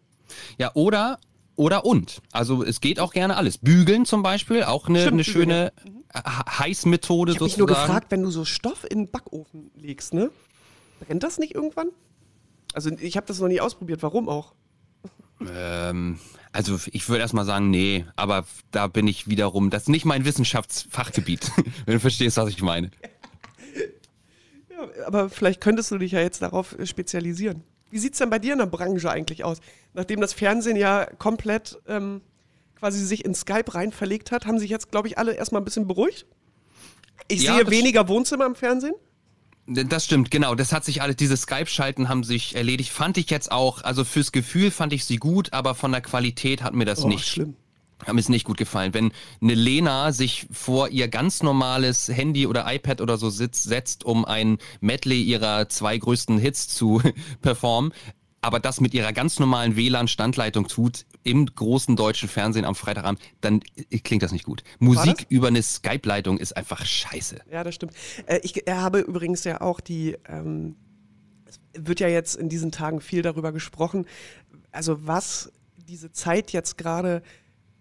Ja, oder oder und. Also es geht auch gerne alles. Bügeln zum Beispiel, auch eine, Stimmt, eine schöne äh, Heißmethode Ich habe mich sozusagen. nur gefragt, wenn du so Stoff in den Backofen legst, ne? Brennt das nicht irgendwann? Also ich habe das noch nie ausprobiert. Warum auch? Ähm, also ich würde erstmal sagen, nee, aber da bin ich wiederum, das ist nicht mein Wissenschaftsfachgebiet, wenn du verstehst, was ich meine. Ja, aber vielleicht könntest du dich ja jetzt darauf spezialisieren. Wie sieht es denn bei dir in der Branche eigentlich aus? Nachdem das Fernsehen ja komplett ähm, quasi sich in Skype rein verlegt hat, haben sich jetzt, glaube ich, alle erstmal ein bisschen beruhigt. Ich Ja, sehe weniger Wohnzimmer im Fernsehen. Das stimmt, genau. Das hat sich alles, diese Skype-Schalten haben sich erledigt. Fand ich jetzt auch, also fürs Gefühl fand ich sie gut, aber von der Qualität hat mir das Oh, nicht schlimm. Hat mir es nicht gut gefallen. Wenn eine Lena sich vor ihr ganz normales Handy oder iPad oder so sitzt, setzt, um ein Medley ihrer zwei größten Hits zu performen, aber das mit ihrer ganz normalen WLAN-Standleitung tut, im großen deutschen Fernsehen am Freitagabend, dann klingt das nicht gut. Musik über eine Skype-Leitung ist einfach scheiße. Ja, das stimmt. Äh, ich habe übrigens ja auch die, ähm, es wird ja jetzt in diesen Tagen viel darüber gesprochen, also was diese Zeit jetzt gerade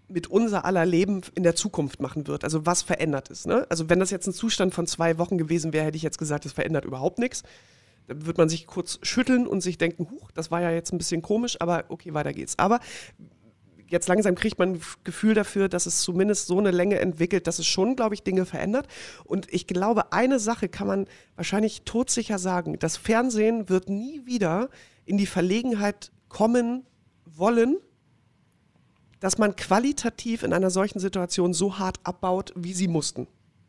mit unser aller Leben in der Zukunft machen wird. Also was verändert ist. Ne? Also wenn das jetzt ein Zustand von zwei Wochen gewesen wäre, hätte ich jetzt gesagt, das verändert überhaupt nichts. Dann wird man sich kurz schütteln und sich denken, huch, das war ja jetzt ein bisschen komisch, aber okay, weiter geht's. Aber jetzt langsam kriegt man ein Gefühl dafür, dass es zumindest so eine Länge entwickelt, dass es schon, glaube ich, Dinge verändert. Und ich glaube, eine Sache kann man wahrscheinlich todsicher sagen. Das Fernsehen wird nie wieder in die Verlegenheit kommen wollen, dass man qualitativ in einer solchen Situation so hart abbaut, wie sie mussten.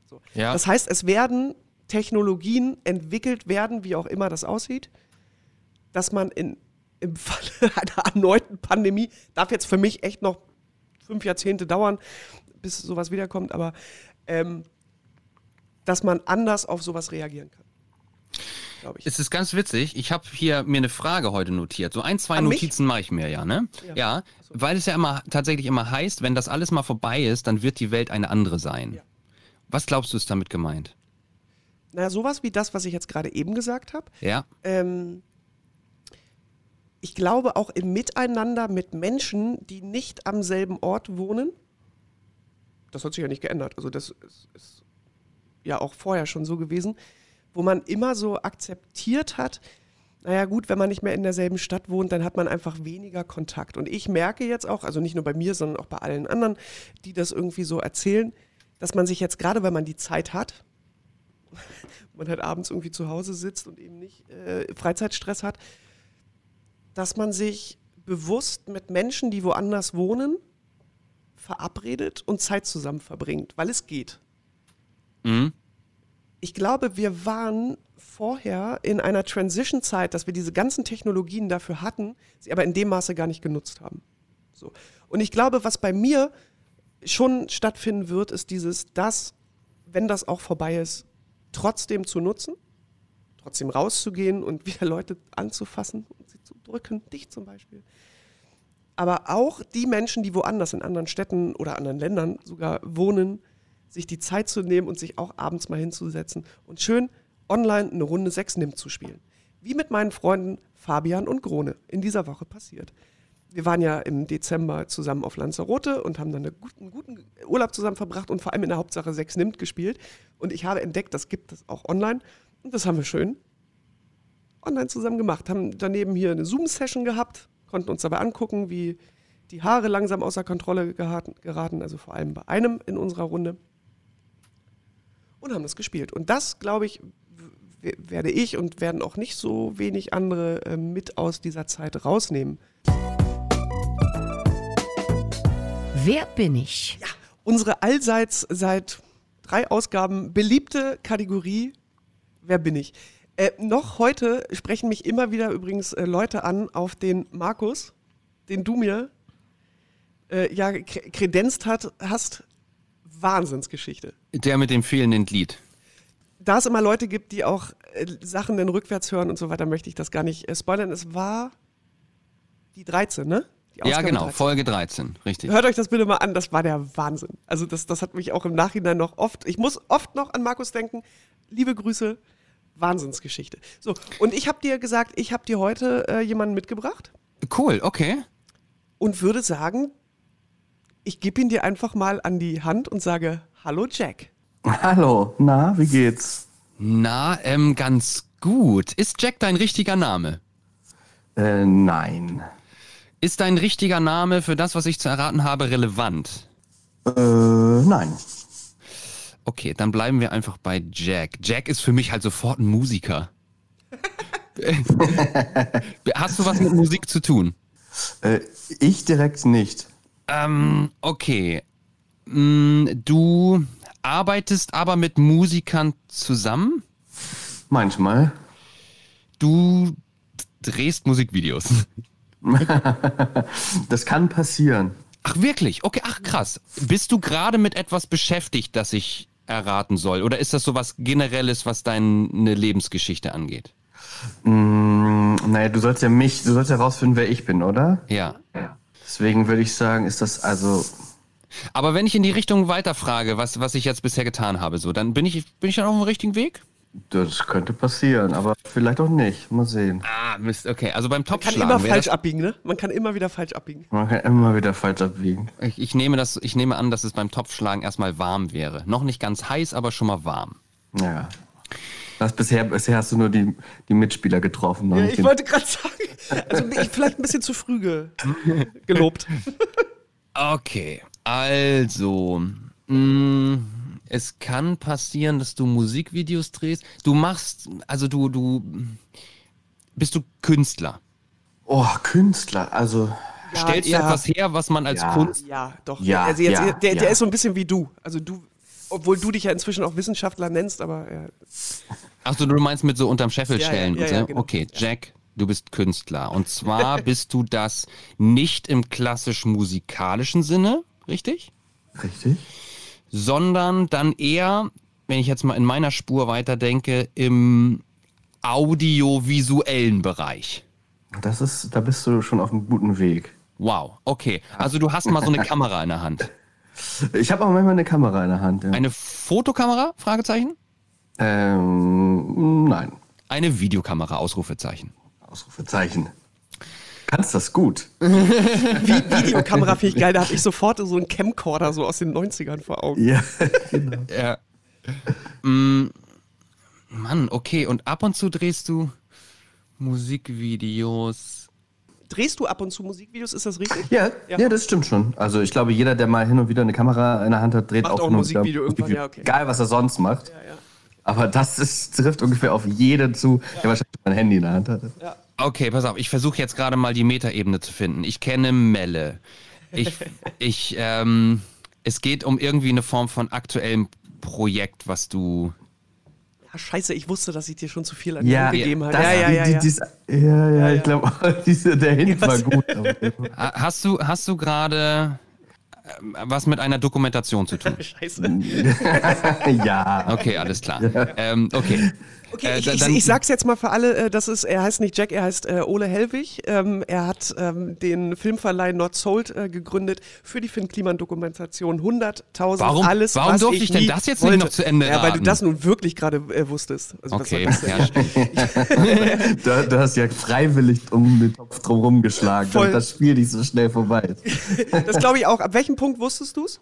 So. Ja. Das heißt, es werden Technologien entwickelt werden, wie auch immer das aussieht, dass man in, im Falle einer erneuten Pandemie, darf jetzt für mich echt noch fünf Jahrzehnte dauern, bis sowas wiederkommt, aber ähm, dass man anders auf sowas reagieren kann. Glaube ich. Es ist ganz witzig. Ich habe hier mir eine Frage heute notiert. So ein, zwei An? Notizen mache ich mir ja, ne? Ja. Ja, weil es ja immer tatsächlich immer heißt, wenn das alles mal vorbei ist, dann wird die Welt eine andere sein. Ja. Was glaubst du ist damit gemeint? Naja, sowas wie das, was ich jetzt gerade eben gesagt habe. Ja, ähm, ich glaube auch im Miteinander mit Menschen, die nicht am selben Ort wohnen. Das hat sich ja nicht geändert. Also das ist, ist ja auch vorher schon so gewesen, wo man immer so akzeptiert hat, naja gut, wenn man nicht mehr in derselben Stadt wohnt, dann hat man einfach weniger Kontakt. Und ich merke jetzt auch, also nicht nur bei mir, sondern auch bei allen anderen, die das irgendwie so erzählen, dass man sich jetzt gerade, weil man die Zeit hat, man halt abends irgendwie zu Hause sitzt und eben nicht äh, Freizeitstress hat, dass man sich bewusst mit Menschen, die woanders wohnen, verabredet und Zeit zusammen verbringt, weil es geht. Mhm. Ich glaube, wir waren vorher in einer Transition-Zeit, dass wir diese ganzen Technologien dafür hatten, sie aber in dem Maße gar nicht genutzt haben. So. Und ich glaube, was bei mir schon stattfinden wird, ist dieses, das, wenn das auch vorbei ist, trotzdem zu nutzen, trotzdem rauszugehen und wieder Leute anzufassen drücken, dich zum Beispiel. aber auch die Menschen, die woanders in anderen Städten oder anderen Ländern sogar wohnen, sich die Zeit zu nehmen und sich auch abends mal hinzusetzen und schön online eine Runde Sechs nimmt zu spielen. Wie mit meinen Freunden Fabian und Grone in dieser Woche passiert. Wir waren ja im Dezember zusammen auf Lanzarote und haben dann einen guten, guten Urlaub zusammen verbracht und vor allem in der Hauptsache Sechs nimmt gespielt. Und ich habe entdeckt, das gibt es auch online. Und das haben wir schön online zusammen gemacht. Haben daneben hier eine Zoom-Session gehabt, konnten uns dabei angucken, wie die Haare langsam außer Kontrolle geraten, also vor allem bei einem in unserer Runde. Und haben das gespielt. Und das, glaube ich, werde ich und werden auch nicht so wenig andere äh, mit aus dieser Zeit rausnehmen. Wer bin ich? Ja, unsere allseits seit drei Ausgaben beliebte Kategorie Wer bin ich? Äh, noch heute sprechen mich immer wieder übrigens äh, Leute an auf den Markus, den du mir äh, ja kredenzt hat, hast. Wahnsinnsgeschichte. Der mit dem fehlenden Glied. Da es immer Leute gibt, die auch äh, Sachen dann rückwärts hören und so weiter, möchte ich das gar nicht äh, spoilern. Es war die 13, ne? ja, genau, 13. Folge 13, richtig. Hört euch das bitte mal an, das war der Wahnsinn. Also das, das hat mich auch im Nachhinein noch oft, ich muss oft noch an Markus denken. Liebe Grüße, Wahnsinnsgeschichte. So, und ich habe dir gesagt, ich habe dir heute äh, jemanden mitgebracht. Cool, okay. Und würde sagen, ich gebe ihn dir einfach mal an die Hand und sage, hallo Jack. Hallo, na, wie geht's? Na, ähm, ganz gut. Ist Jack dein richtiger Name? Äh, nein. Ist dein richtiger Name für das, was ich zu erraten habe, relevant? Äh, nein. Okay, dann bleiben wir einfach bei Jack. Jack ist für mich halt sofort ein Musiker. Hast du was mit Musik zu tun? Äh, ich direkt nicht. Ähm, okay. Mm, du arbeitest aber mit Musikern zusammen? Manchmal. Du drehst Musikvideos. das kann passieren. Ach wirklich? Okay, ach krass. Bist du gerade mit etwas beschäftigt, das ich erraten soll? Oder ist das so was Generelles, was deine Lebensgeschichte angeht? Mm, naja, du sollst ja mich, du sollst herausfinden, wer ich bin, oder? Ja. Deswegen würde ich sagen, ist das also. Aber wenn ich in die Richtung weiterfrage, was, was ich jetzt bisher getan habe, so, dann bin ich, bin ich dann auf dem richtigen Weg? Das könnte passieren, aber vielleicht auch nicht. Mal sehen. Ah, Mist, okay. Also beim Topfschlagen. Man kann immer falsch abbiegen, ne? Man kann immer wieder falsch abbiegen. Man kann immer wieder falsch abbiegen. Ich, ich, nehme, das, ich nehme an, dass es beim Topfschlagen erstmal warm wäre. Noch nicht ganz heiß, aber schon mal warm. Ja. Das bisher, bisher hast du nur die, die Mitspieler getroffen. Ja, ich wollte gerade sagen, also ich, vielleicht ein bisschen zu früh ge, gelobt. Okay, also. Mh, mm, es kann passieren, dass du Musikvideos drehst. Du machst, also du, du, bist du Künstler? Oh, Künstler, also. Ja, Stellst du ja. etwas her, was man als ja, Kunst. Ja, doch. Ja, also jetzt, der, der ist so ein bisschen wie du. Also du, obwohl du dich ja inzwischen auch Wissenschaftler nennst, aber. Ja. Achso, du meinst mit so unterm Scheffel stellen und so? Genau. Okay, Jack, du bist Künstler. Und zwar bist du das nicht im klassisch musikalischen Sinne, richtig? Richtig sondern dann eher, wenn ich jetzt mal in meiner Spur weiterdenke, im audiovisuellen Bereich. Das ist, da bist du schon auf einem guten Weg. Wow, okay. Also du hast mal so eine Kamera in der Hand. Ich habe auch manchmal eine Kamera in der Hand. Ja. Eine Fotokamera? Fragezeichen? Ähm, nein. Eine Videokamera? Ausrufezeichen. Ausrufezeichen. Kannst das gut. Videokamera finde ich geil, da habe ich sofort so einen Camcorder so aus den 90ern vor Augen. Ja, genau. ja. Mm, Mann, okay, und ab und zu drehst du Musikvideos. Drehst du ab und zu Musikvideos, ist das richtig? Ja, ja, ja. das stimmt schon. Also ich glaube, jeder, der mal hin und wieder eine Kamera in der Hand hat, dreht macht auch, auch ein Musikvideo irgendwann. Musikvideo. Ja, okay. Egal, was er sonst macht. Ja, ja. Aber das ist, trifft ungefähr auf jeden zu, der wahrscheinlich ein Handy in der Hand hatte. Ja. Okay, pass auf, ich versuche jetzt gerade mal die Metaebene zu finden. Ich kenne Melle. Ich, ich, ähm, es geht um irgendwie eine Form von aktuellem Projekt, was du. Ja, scheiße, ich wusste, dass ich dir schon zu viel an ja, gegeben habe. Ja, ja, ja, ja. Dies, ja, ja, ich glaube, der Hint war gut. hast du, hast du gerade ähm, was mit einer Dokumentation zu tun? Scheiße. ja. Okay, alles klar. Ähm, okay. Okay, äh, ich, ich, ich, sag's jetzt mal für alle, äh, das ist, er heißt nicht Jack, er heißt äh, Ole Hellwig. Ähm, er hat ähm, den Filmverleih Not Sold äh, gegründet für die Finn Kliman Dokumentation 100.000 warum, alles Warum durfte ich, ich denn das jetzt wollte. nicht noch zu Ende Ja, weil du das nun wirklich gerade äh, wusstest. Also, okay, ja, du, du, hast ja freiwillig um den Topf drum geschlagen, damit das Spiel nicht so schnell vorbei ist. das glaube ich auch. Ab welchem Punkt wusstest du es?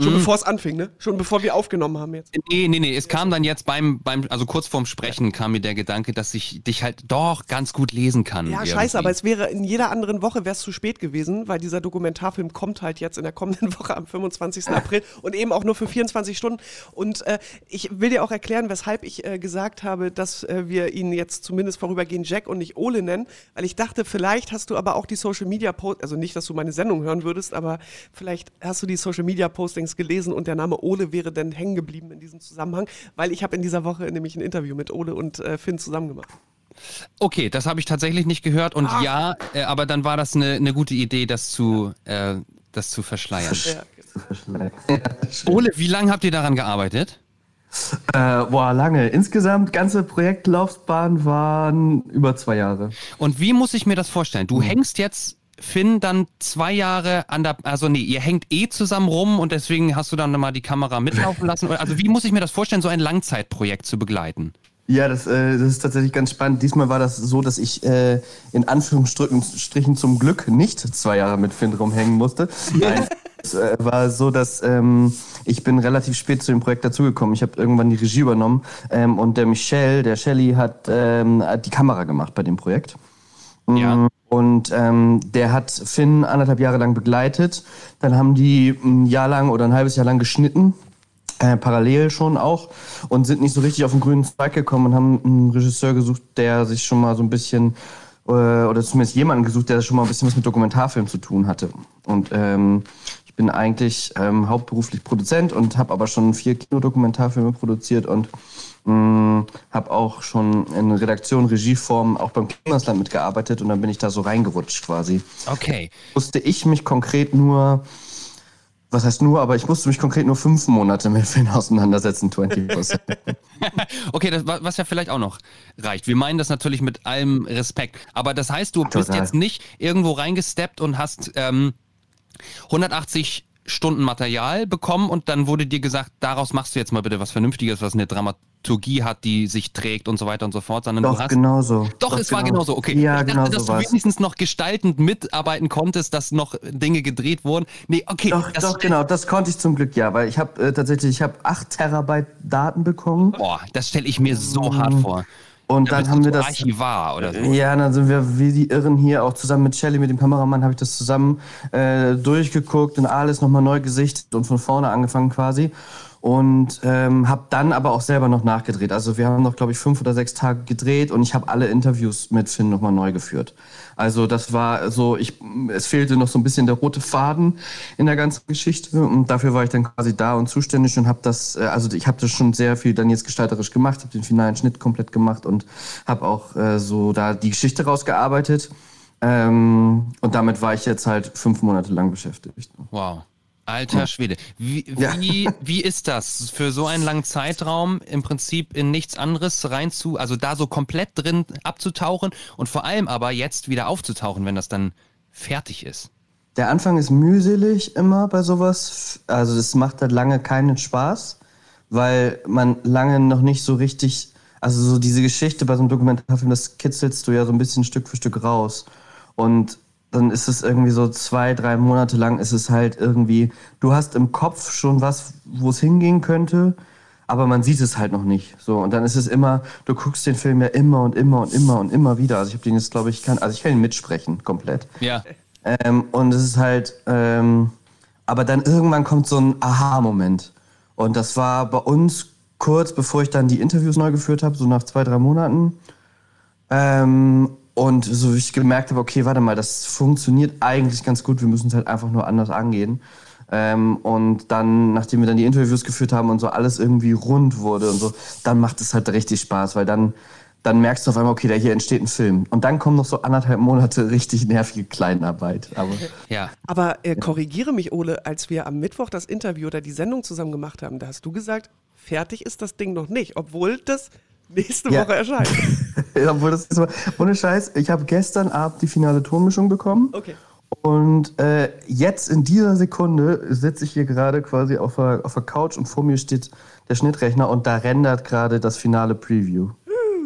Schon mm. bevor es anfing, ne? Schon bevor wir aufgenommen haben jetzt. Nee, nee, nee. Es kam dann jetzt beim, beim also kurz vorm Sprechen kam mir der Gedanke, dass ich dich halt doch ganz gut lesen kann. Ja, irgendwie. scheiße, aber es wäre in jeder anderen Woche wäre es zu spät gewesen, weil dieser Dokumentarfilm kommt halt jetzt in der kommenden Woche am 25. April und eben auch nur für 24 Stunden. Und äh, ich will dir auch erklären, weshalb ich äh, gesagt habe, dass äh, wir ihn jetzt zumindest vorübergehend Jack und nicht Ole nennen, weil ich dachte, vielleicht hast du aber auch die Social Media Post, also nicht, dass du meine Sendung hören würdest, aber vielleicht hast du die Social Media Postings übrigens gelesen und der Name Ole wäre dann hängen geblieben in diesem Zusammenhang, weil ich habe in dieser Woche nämlich ein Interview mit Ole und äh, Finn zusammen gemacht. Okay, das habe ich tatsächlich nicht gehört und ah. ja, äh, aber dann war das eine, eine gute Idee, das zu, äh, das zu verschleiern. Ja. Ole, wie lange habt ihr daran gearbeitet? Äh, boah, lange. Insgesamt, ganze Projektlaufbahn waren über zwei Jahre. Und wie muss ich mir das vorstellen? Du mhm. hängst jetzt Finn dann zwei Jahre an der, also nee, ihr hängt eh zusammen rum und deswegen hast du dann mal die Kamera mitlaufen lassen. Also wie muss ich mir das vorstellen, so ein Langzeitprojekt zu begleiten? Ja, das, äh, das ist tatsächlich ganz spannend. Diesmal war das so, dass ich äh, in Anführungsstrichen zum Glück nicht zwei Jahre mit Finn rumhängen musste. Nein, es äh, war so, dass ähm, ich bin relativ spät zu dem Projekt dazugekommen. Ich habe irgendwann die Regie übernommen ähm, und der Michel, der Shelly, hat, ähm, hat die Kamera gemacht bei dem Projekt. Ja. Und ähm, der hat Finn anderthalb Jahre lang begleitet. Dann haben die ein Jahr lang oder ein halbes Jahr lang geschnitten, äh, parallel schon auch, und sind nicht so richtig auf den grünen Zweig gekommen und haben einen Regisseur gesucht, der sich schon mal so ein bisschen, äh, oder zumindest jemanden gesucht, der schon mal ein bisschen was mit Dokumentarfilm zu tun hatte. Und ähm, ich bin eigentlich ähm, hauptberuflich Produzent und habe aber schon vier Kinodokumentarfilme produziert und hm, habe auch schon in Redaktion, Regieform auch beim Klimasland mitgearbeitet und dann bin ich da so reingerutscht quasi. Okay. Musste ich mich konkret nur, was heißt nur, aber ich musste mich konkret nur fünf Monate mit Film auseinandersetzen, 20 Okay, das, was ja vielleicht auch noch reicht. Wir meinen das natürlich mit allem Respekt. Aber das heißt, du Total. bist jetzt nicht irgendwo reingesteppt und hast ähm, 180 Stunden Material bekommen und dann wurde dir gesagt, daraus machst du jetzt mal bitte was Vernünftiges, was eine Dramaturgie hat, die sich trägt und so weiter und so fort, sondern Doch, du hast. Genauso. Doch, Doch es genau. war genauso. Okay. Ja, ich dachte, genau dass so du wenigstens noch gestaltend mitarbeiten konntest, dass noch Dinge gedreht wurden. Nee, okay. Doch, doch genau, das konnte ich zum Glück ja, weil ich habe äh, tatsächlich, ich habe 8 Terabyte Daten bekommen. Boah, das stelle ich mir so hart vor. Und dann haben wir das. Archivar oder so. Ja, dann sind wir wie die Irren hier, auch zusammen mit Shelly, mit dem Kameramann, habe ich das zusammen äh, durchgeguckt und alles nochmal neu gesichtet und von vorne angefangen quasi und ähm, habe dann aber auch selber noch nachgedreht. Also wir haben noch, glaube ich, fünf oder sechs Tage gedreht und ich habe alle Interviews mit Finn nochmal neu geführt. Also das war so, ich, es fehlte noch so ein bisschen der rote Faden in der ganzen Geschichte und dafür war ich dann quasi da und zuständig und habe das, äh, also ich habe das schon sehr viel dann jetzt gestalterisch gemacht, habe den finalen Schnitt komplett gemacht und habe auch äh, so da die Geschichte rausgearbeitet. Ähm, und damit war ich jetzt halt fünf Monate lang beschäftigt. Wow. Alter Schwede. Wie, ja. wie, wie ist das für so einen langen Zeitraum im Prinzip in nichts anderes reinzu, also da so komplett drin abzutauchen und vor allem aber jetzt wieder aufzutauchen, wenn das dann fertig ist? Der Anfang ist mühselig immer bei sowas. Also es macht halt lange keinen Spaß, weil man lange noch nicht so richtig, also so diese Geschichte bei so einem Dokumentarfilm, das kitzelst du ja so ein bisschen Stück für Stück raus. Und dann ist es irgendwie so zwei, drei Monate lang ist es halt irgendwie, du hast im Kopf schon was, wo es hingehen könnte, aber man sieht es halt noch nicht. So, und dann ist es immer, du guckst den Film ja immer und immer und immer und immer wieder. Also ich habe den jetzt, glaube ich, kann, also ich kann ihn mitsprechen, komplett. Ja. Ähm, und es ist halt, ähm, aber dann irgendwann kommt so ein Aha-Moment. Und das war bei uns kurz bevor ich dann die Interviews neu geführt habe, so nach zwei, drei Monaten. Ähm, und so wie ich gemerkt habe, okay, warte mal, das funktioniert eigentlich ganz gut, wir müssen es halt einfach nur anders angehen. Ähm, und dann, nachdem wir dann die Interviews geführt haben und so alles irgendwie rund wurde und so, dann macht es halt richtig Spaß, weil dann, dann merkst du auf einmal, okay, da hier entsteht ein Film. Und dann kommen noch so anderthalb Monate richtig nervige Kleinarbeit. Aber, ja. Aber äh, korrigiere mich, Ole, als wir am Mittwoch das Interview oder die Sendung zusammen gemacht haben, da hast du gesagt, fertig ist das Ding noch nicht, obwohl das nächste Ja. Woche erscheint. Obwohl das ist ohne Scheiß, ich habe gestern Abend die finale Tonmischung bekommen. Okay. Und äh, jetzt in dieser Sekunde sitze ich hier gerade quasi auf der, auf der Couch und vor mir steht der Schnittrechner und da rendert gerade das finale Preview.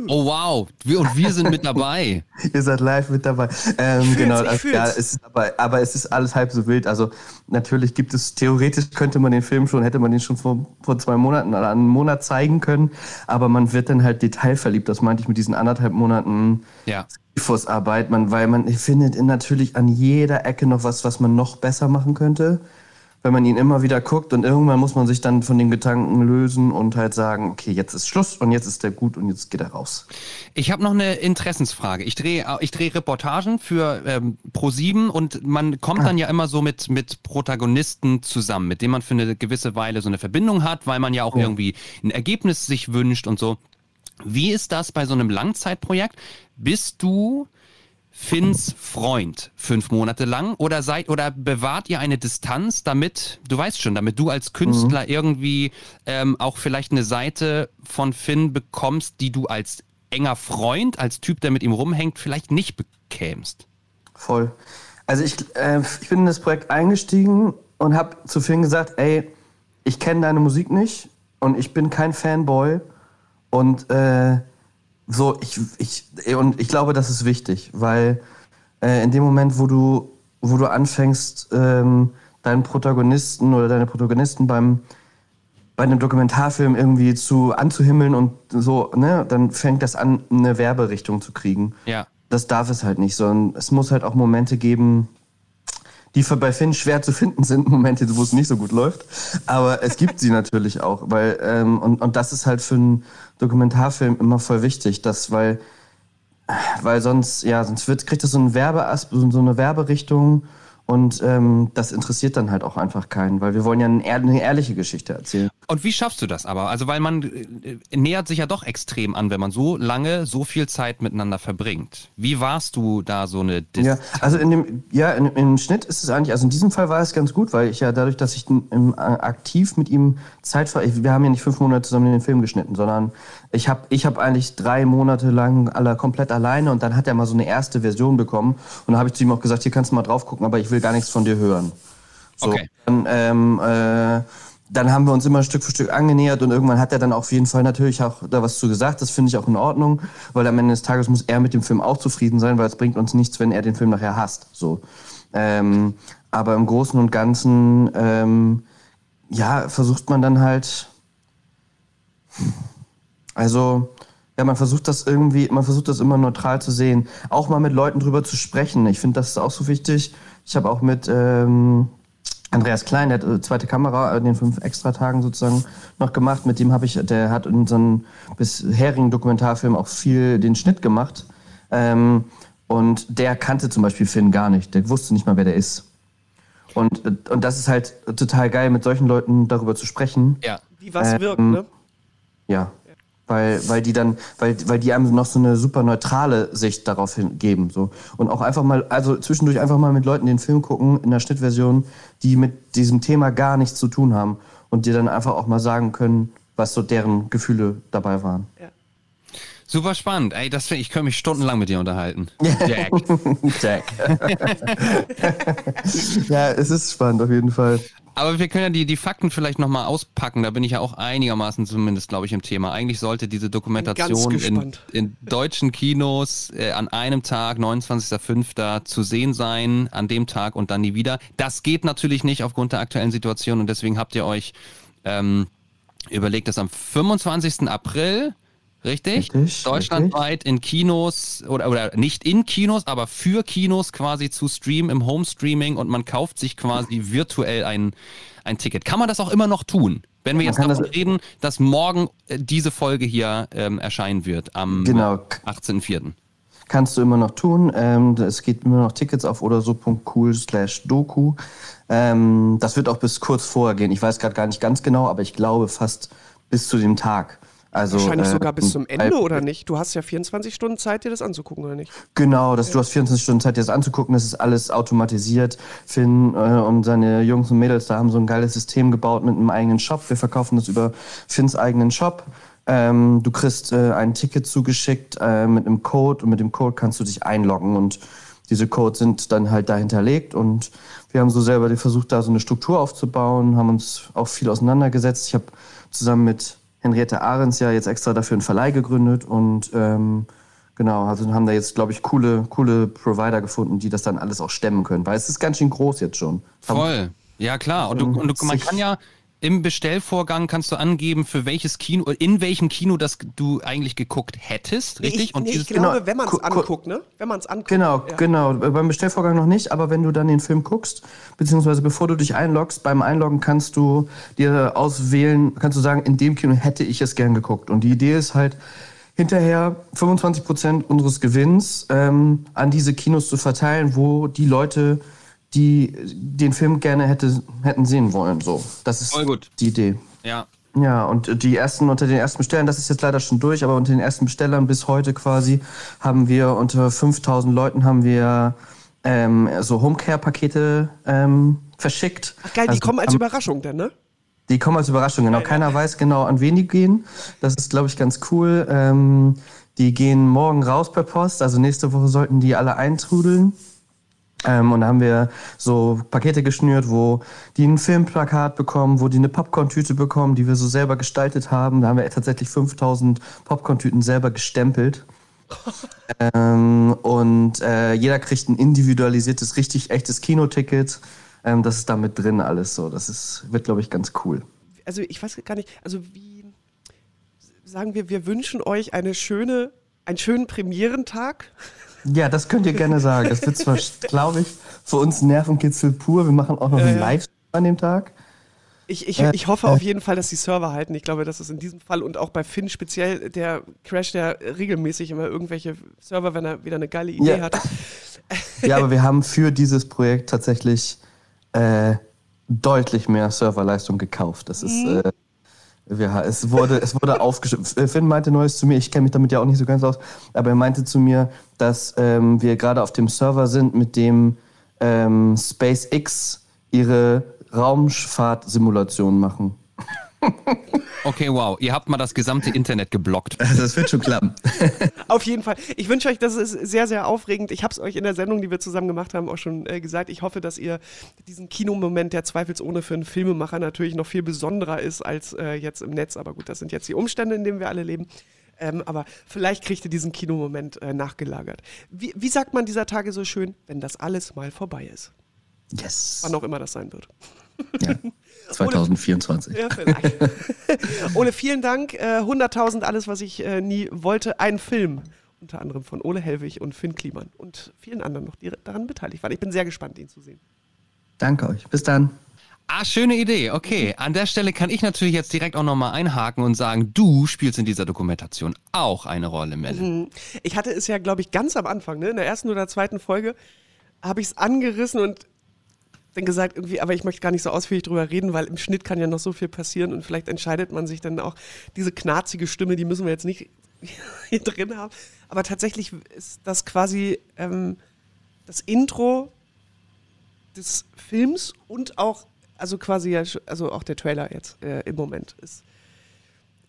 Oh wow, wir, und wir sind mit dabei. Ihr seid live mit dabei. Ähm, genau, also, ja, es ist aber, aber es ist alles halb so wild. Also natürlich gibt es, theoretisch könnte man den Film schon, hätte man den schon vor, vor zwei Monaten oder einem Monat zeigen können, aber man wird dann halt detailverliebt. Das meinte ich mit diesen anderthalb Monaten Ja. Arbeit, man, weil man findet in- natürlich an jeder Ecke noch was, was man noch besser machen könnte. Wenn man ihn immer wieder guckt und irgendwann muss man sich dann von den Gedanken lösen und halt sagen, okay, jetzt ist Schluss und jetzt ist der gut und jetzt geht er raus. Ich habe noch eine Interessensfrage. Ich drehe ich dreh Reportagen für ähm, Pro7 und man kommt dann ja immer so mit, mit Protagonisten zusammen, mit denen man für eine gewisse Weile so eine Verbindung hat, weil man ja auch irgendwie ein Ergebnis sich wünscht und so. Wie ist das bei so einem Langzeitprojekt? Bist du Finns Freund fünf Monate lang oder seid oder bewahrt ihr eine Distanz, damit, du weißt schon, damit du als Künstler irgendwie ähm, auch vielleicht eine Seite von Finn bekommst, die du als enger Freund, als Typ, der mit ihm rumhängt, vielleicht nicht bekämst? Voll. Also ich, äh, ich bin in das Projekt eingestiegen und habe zu Finn gesagt, ey, ich kenne deine Musik nicht und ich bin kein Fanboy und äh, so ich, ich und ich glaube, das ist wichtig, weil äh, in dem Moment, wo du wo du anfängst ähm, deinen Protagonisten oder deine Protagonisten beim bei einem Dokumentarfilm irgendwie zu anzuhimmeln und so, ne, dann fängt das an, eine Werberichtung zu kriegen Ja. das darf es halt nicht, sondern es muss halt auch Momente geben, die bei Finn schwer zu finden sind, Momente, wo es nicht so gut läuft. Aber es gibt sie natürlich auch, weil ähm, und, und das ist halt für einen Dokumentarfilm immer voll wichtig, dass weil weil sonst ja sonst wird kriegt das so ein Werbeas so eine Werberichtung und ähm, das interessiert dann halt auch einfach keinen, weil wir wollen ja eine ehrliche Geschichte erzählen. Und wie schaffst du das aber? Also, weil man äh, nähert sich ja doch extrem an, wenn man so lange, so viel Zeit miteinander verbringt. Wie warst du da so eine Dis Ja, also in dem, ja, in, im Schnitt ist es eigentlich, also in diesem Fall war es ganz gut, weil ich ja dadurch, dass ich im, äh, aktiv mit ihm Zeit ver, ich, wir haben ja nicht fünf Monate zusammen den Film geschnitten, sondern ich habe ich hab eigentlich drei Monate lang alle komplett alleine und dann hat er mal so eine erste Version bekommen und dann habe ich zu ihm auch gesagt, hier kannst du mal drauf gucken, aber ich will gar nichts von dir hören. So, Okay. Dann, ähm, äh, dann haben wir uns immer Stück für Stück angenähert und irgendwann hat er dann auf jeden Fall natürlich auch da was zu gesagt. Das finde ich auch in Ordnung, weil am Ende des Tages muss er mit dem Film auch zufrieden sein, weil es bringt uns nichts, wenn er den Film nachher hasst. So. Ähm, aber im Großen und Ganzen, ähm, ja, versucht man dann halt, also, ja, man versucht das irgendwie, man versucht das immer neutral zu sehen. Auch mal mit Leuten drüber zu sprechen. Ich finde, das ist auch so wichtig. Ich habe auch mit ähm, Andreas Klein, der hat äh, zweite Kamera in den fünf Extra-Tagen sozusagen noch gemacht. Mit dem habe ich, der hat in unseren bisherigen Dokumentarfilm auch viel den Schnitt gemacht. Ähm, und der kannte zum Beispiel Finn gar nicht. Der wusste nicht mal, wer der ist. Und, äh, und das ist halt total geil, mit solchen Leuten darüber zu sprechen. Ja. Wie was Ähm, wirkt, ne? Ja. Weil, weil die dann, weil, weil die einem noch so eine super neutrale Sicht darauf geben. So. Und auch einfach mal, also zwischendurch einfach mal mit Leuten den Film gucken in der Schnittversion, die mit diesem Thema gar nichts zu tun haben und dir dann einfach auch mal sagen können, was so deren Gefühle dabei waren. Super spannend. Ey, das, ich könnte mich stundenlang mit dir unterhalten. Jack. Jack. ja, es ist spannend auf jeden Fall. Aber wir können ja die, die Fakten vielleicht nochmal auspacken. Da bin ich ja auch einigermaßen zumindest, glaube ich, im Thema. Eigentlich sollte diese Dokumentation in, in deutschen Kinos äh, an einem Tag, 29.05. zu sehen sein, an dem Tag und dann nie wieder. Das geht natürlich nicht aufgrund der aktuellen Situation und deswegen habt ihr euch ähm, überlegt, dass am 25. April Richtig? Richtig, Deutschlandweit in Kinos oder, oder nicht in Kinos, aber für Kinos quasi zu streamen im Home-Streaming und man kauft sich quasi virtuell ein, ein Ticket. Kann man das auch immer noch tun? Wenn wir Man jetzt davon das- reden, dass morgen äh, diese Folge hier ähm, erscheinen wird, am Genau. 18.04. Kannst du immer noch tun. Ähm, es geht immer noch Tickets auf oder so.cool slash Doku. Ähm, das wird auch bis kurz vorher gehen. Ich weiß gerade gar nicht ganz genau, aber ich glaube fast bis zu dem Tag. Also, Wahrscheinlich äh, sogar bis zum Ende, oder nicht? Du hast ja 24 Stunden Zeit, dir das anzugucken, oder nicht? Genau, das, du hast 24 Stunden Zeit, dir das anzugucken. Das ist alles automatisiert. Finn äh, und seine Jungs und Mädels da haben so ein geiles System gebaut mit einem eigenen Shop. Wir verkaufen das über Finns eigenen Shop. Ähm, du kriegst äh, ein Ticket zugeschickt äh, mit einem Code und mit dem Code kannst du dich einloggen und diese Codes sind dann halt da hinterlegt und wir haben so selber versucht, da so eine Struktur aufzubauen, haben uns auch viel auseinandergesetzt. Ich habe zusammen mit Henriette Ahrens ja jetzt extra dafür einen Verleih gegründet und ähm, genau, also haben da jetzt, glaube ich, coole, coole Provider gefunden, die das dann alles auch stemmen können, weil es ist ganz schön groß jetzt schon. Voll. Ja, klar. Und, du, und du, man kann ja, im Bestellvorgang kannst du angeben, für welches Kino, in welchem Kino das du eigentlich geguckt hättest, richtig? Nee, ich, nee, ich glaube, genau, wenn man es anguckt, ne? Wenn man es anguckt. Genau, ja. genau. Beim Bestellvorgang noch nicht, aber wenn du dann den Film guckst, beziehungsweise bevor du dich einloggst, beim Einloggen kannst du dir auswählen, kannst du sagen, in dem Kino hätte ich es gern geguckt. Und die Idee ist halt, hinterher 25 Prozent unseres Gewinns ähm, an diese Kinos zu verteilen, wo die Leute die den Film gerne hätte, hätten sehen wollen. So, das ist die Idee. Ja. Ja, und die ersten unter den ersten Bestellern, das ist jetzt leider schon durch, aber unter den ersten Bestellern bis heute quasi haben wir unter 5000 Leuten haben wir ähm, so Homecare-Pakete ähm, verschickt. Ach geil, die also, kommen als Überraschung dann, ne? Die kommen als Überraschung, genau. Keiner weiß genau, an wen die gehen. Das ist, glaube ich, ganz cool. Ähm, die gehen morgen raus per Post, also nächste Woche sollten die alle eintrudeln. Ähm, und da haben wir so Pakete geschnürt, wo die ein Filmplakat bekommen, wo die eine Popcorn-Tüte bekommen, die wir so selber gestaltet haben. Da haben wir tatsächlich 5000 Popcorn-Tüten selber gestempelt. ähm, und äh, jeder kriegt ein individualisiertes, richtig echtes Kinoticket. Ähm, das ist da mit drin alles so. Das ist, wird, glaube ich, ganz cool. Also ich weiß gar nicht, also wie sagen wir, wir wünschen euch eine schöne, einen schönen Premierentag. Ja, das könnt ihr gerne sagen. Das wird zwar, glaube ich, für uns Nervenkitzel pur. Wir machen auch noch ja, einen Live an dem Tag. Ich, ich, ich hoffe auf jeden Fall, dass die Server halten. Ich glaube, dass es in diesem Fall und auch bei Finn speziell, der crasht ja regelmäßig immer irgendwelche Server, wenn er wieder eine geile Idee ja. hat. Ja, aber wir haben für dieses Projekt tatsächlich äh, deutlich mehr Serverleistung gekauft. Das ist, mhm. äh, ja, es wurde, es wurde aufgeschrieben. Finn meinte Neues zu mir, ich kenne mich damit ja auch nicht so ganz aus, aber er meinte zu mir, dass ähm, wir gerade auf dem Server sind, mit dem ähm, SpaceX ihre Raumfahrtsimulation machen. Okay, wow. Ihr habt mal das gesamte Internet geblockt. Das wird schon klappen. Auf jeden Fall. Ich wünsche euch, das ist sehr, sehr aufregend. Ich habe es euch in der Sendung, die wir zusammen gemacht haben, auch schon äh, gesagt. Ich hoffe, dass ihr diesen Kinomoment, der zweifelsohne für einen Filmemacher natürlich noch viel besonderer ist als äh, jetzt im Netz. Aber gut, das sind jetzt die Umstände, in denen wir alle leben. Ähm, aber vielleicht kriegt ihr diesen Kinomoment äh, nachgelagert. Wie, wie sagt man dieser Tage so schön, wenn das alles mal vorbei ist? Yes. Wann auch immer das sein wird. Ja. 2024. Ole, ja, vielleicht. Ole, vielen Dank. Äh, 100.000, alles, was ich äh, nie wollte. Ein Film, unter anderem von Ole Helwig und Finn Kliman und vielen anderen noch, die daran beteiligt waren. Ich bin sehr gespannt, ihn zu sehen. Danke euch. Bis dann. Ah, schöne Idee. Okay, an der Stelle kann ich natürlich jetzt direkt auch nochmal einhaken und sagen, du spielst in dieser Dokumentation auch eine Rolle, Mel. Mhm. Ich hatte es ja, glaube ich, ganz am Anfang, ne, in der ersten oder zweiten Folge, habe ich es angerissen und dann gesagt, irgendwie, aber ich möchte gar nicht so ausführlich drüber reden, weil im Schnitt kann ja noch so viel passieren und vielleicht entscheidet man sich dann auch, diese knarzige Stimme, die müssen wir jetzt nicht hier drin haben. Aber tatsächlich ist das quasi ähm, das Intro des Films und auch, also quasi ja, also auch der Trailer jetzt äh, im Moment ist.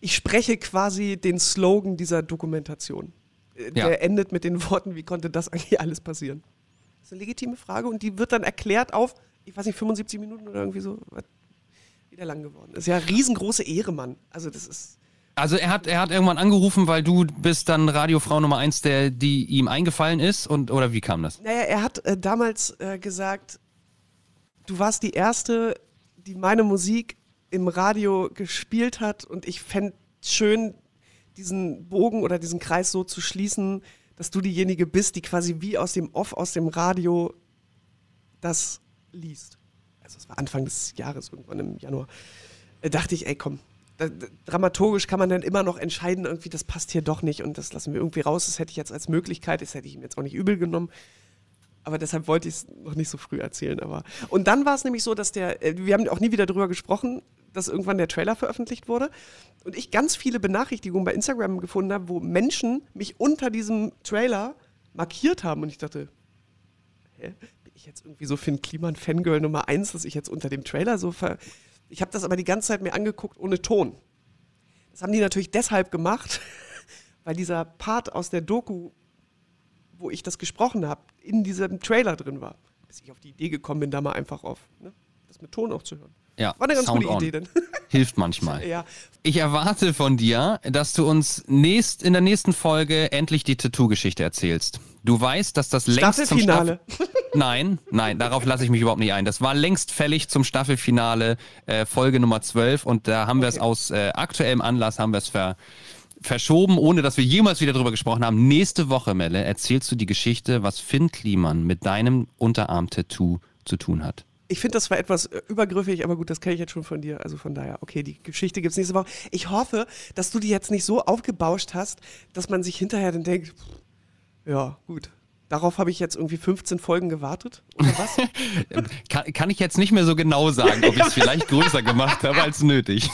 Ich spreche quasi den Slogan dieser Dokumentation. Äh, der ja. endet mit den Worten, wie konnte das eigentlich alles passieren? Das ist eine legitime Frage und die wird dann erklärt auf ich weiß nicht, 75 Minuten oder irgendwie so, wieder lang geworden. Ist ja riesengroße Ehre, Mann. Also das ist. Also er hat, er hat irgendwann angerufen, weil du bist dann Radiofrau Nummer eins, der, die ihm eingefallen ist und oder wie kam das? Naja, er hat äh, damals äh, gesagt, du warst die erste, die meine Musik im Radio gespielt hat und ich fände schön, diesen Bogen oder diesen Kreis so zu schließen, dass du diejenige bist, die quasi wie aus dem Off, aus dem Radio das liest, also es war Anfang des Jahres, irgendwann im Januar, äh, dachte ich, ey komm, da, da, dramaturgisch kann man dann immer noch entscheiden, irgendwie, das passt hier doch nicht und das lassen wir irgendwie raus. Das hätte ich jetzt als Möglichkeit, das hätte ich ihm jetzt auch nicht übel genommen. Aber deshalb wollte ich es noch nicht so früh erzählen. Aber und dann war es nämlich so, dass der, äh, wir haben auch nie wieder darüber gesprochen, dass irgendwann der Trailer veröffentlicht wurde und ich ganz viele Benachrichtigungen bei Instagram gefunden habe, wo Menschen mich unter diesem Trailer markiert haben und ich dachte, hä? Ich jetzt irgendwie so Finn Kliman Fangirl Nummer eins, dass ich jetzt unter dem Trailer so ver. Ich habe das aber die ganze Zeit mir angeguckt ohne Ton. Das haben die natürlich deshalb gemacht, weil dieser Part aus der Doku, wo ich das gesprochen habe, in diesem Trailer drin war. Bis ich auf die Idee gekommen bin, da mal einfach auf ne, das mit Ton auch zu hören. Ja, War eine ganz Sound gute. Idee denn. Hilft manchmal. ja. Ich erwarte von dir, dass du uns nächst, in der nächsten Folge endlich die Tattoo-Geschichte erzählst. Du weißt, dass das längst zum. Staffel Nein, nein, darauf lasse ich mich überhaupt nicht ein. Das war längst fällig zum Staffelfinale äh, Folge Nummer 12 und da haben wir es aus äh, aktuellem Anlass haben wir es ver verschoben, ohne dass wir jemals wieder drüber gesprochen haben. Nächste Woche, Melle, erzählst du die Geschichte, was Finn Kliman mit deinem Unterarm-Tattoo zu tun hat. Ich finde, das war etwas äh, übergriffig, aber gut, das kenne ich jetzt schon von dir. Also von daher, okay, die Geschichte gibt es nächste Woche. Ich hoffe, dass du die jetzt nicht so aufgebauscht hast, dass man sich hinterher dann denkt, ja, gut. Darauf habe ich jetzt irgendwie 15 Folgen gewartet. Oder was? Kann, kann ich jetzt nicht mehr so genau sagen, ob ich es vielleicht größer gemacht habe als nötig.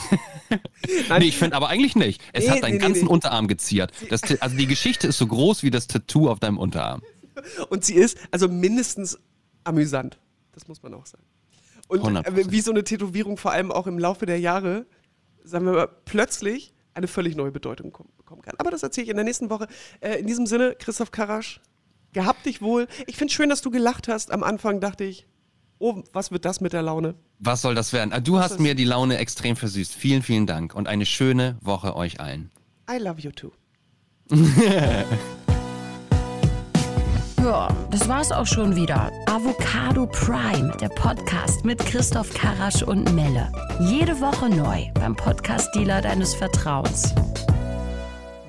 nee, ich finde aber eigentlich nicht. Es Nee, hat deinen nee, ganzen. Unterarm geziert. Das, also die Geschichte ist so groß wie das Tattoo auf deinem Unterarm. Und sie ist also mindestens amüsant. Das muss man auch sagen. Und 100%. äh, wie so eine Tätowierung vor allem auch im Laufe der Jahre, sagen wir mal, plötzlich eine völlig neue Bedeutung kom- bekommen kann. Aber das erzähle ich in der nächsten Woche. Äh, in diesem Sinne, Christoph Karasch, gehabt dich wohl. Ich finde schön, dass du gelacht hast. Am Anfang dachte ich, oh, was wird das mit der Laune? Was soll das werden? Ah, Du hast mir die Laune extrem versüßt. Vielen, vielen Dank und eine schöne Woche euch allen. I love you too. Ja, das war's auch schon wieder. Avocado Prime, der Podcast mit Christoph Karasch und Melle. Jede Woche neu beim Podcast-Dealer deines Vertrauens.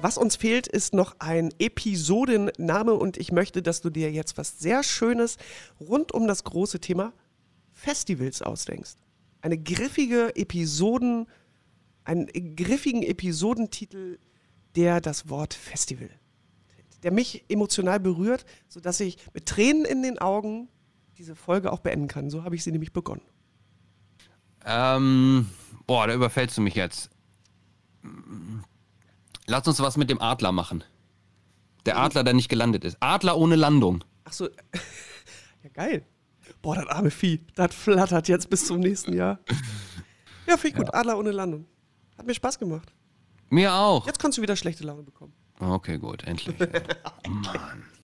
Was uns fehlt, ist noch ein Episodenname und ich möchte, dass du dir jetzt was sehr Schönes rund um das große Thema Festivals ausdenkst. Eine griffige Episoden, einen griffigen Episodentitel, der das Wort Festival, der mich emotional berührt, sodass ich mit Tränen in den Augen diese Folge auch beenden kann. So habe ich sie nämlich begonnen. Ähm, boah, da überfällst du mich jetzt. Lass uns was mit dem Adler machen. Der Adler, der nicht gelandet ist. Adler ohne Landung. Ach so, ja geil. Boah, das arme Vieh, das flattert jetzt bis zum nächsten Jahr. Ja, finde ich gut. Adler ohne Landung. Hat mir Spaß gemacht. Mir auch. Jetzt kannst du wieder schlechte Laune bekommen. Okay, gut, endlich. Mann.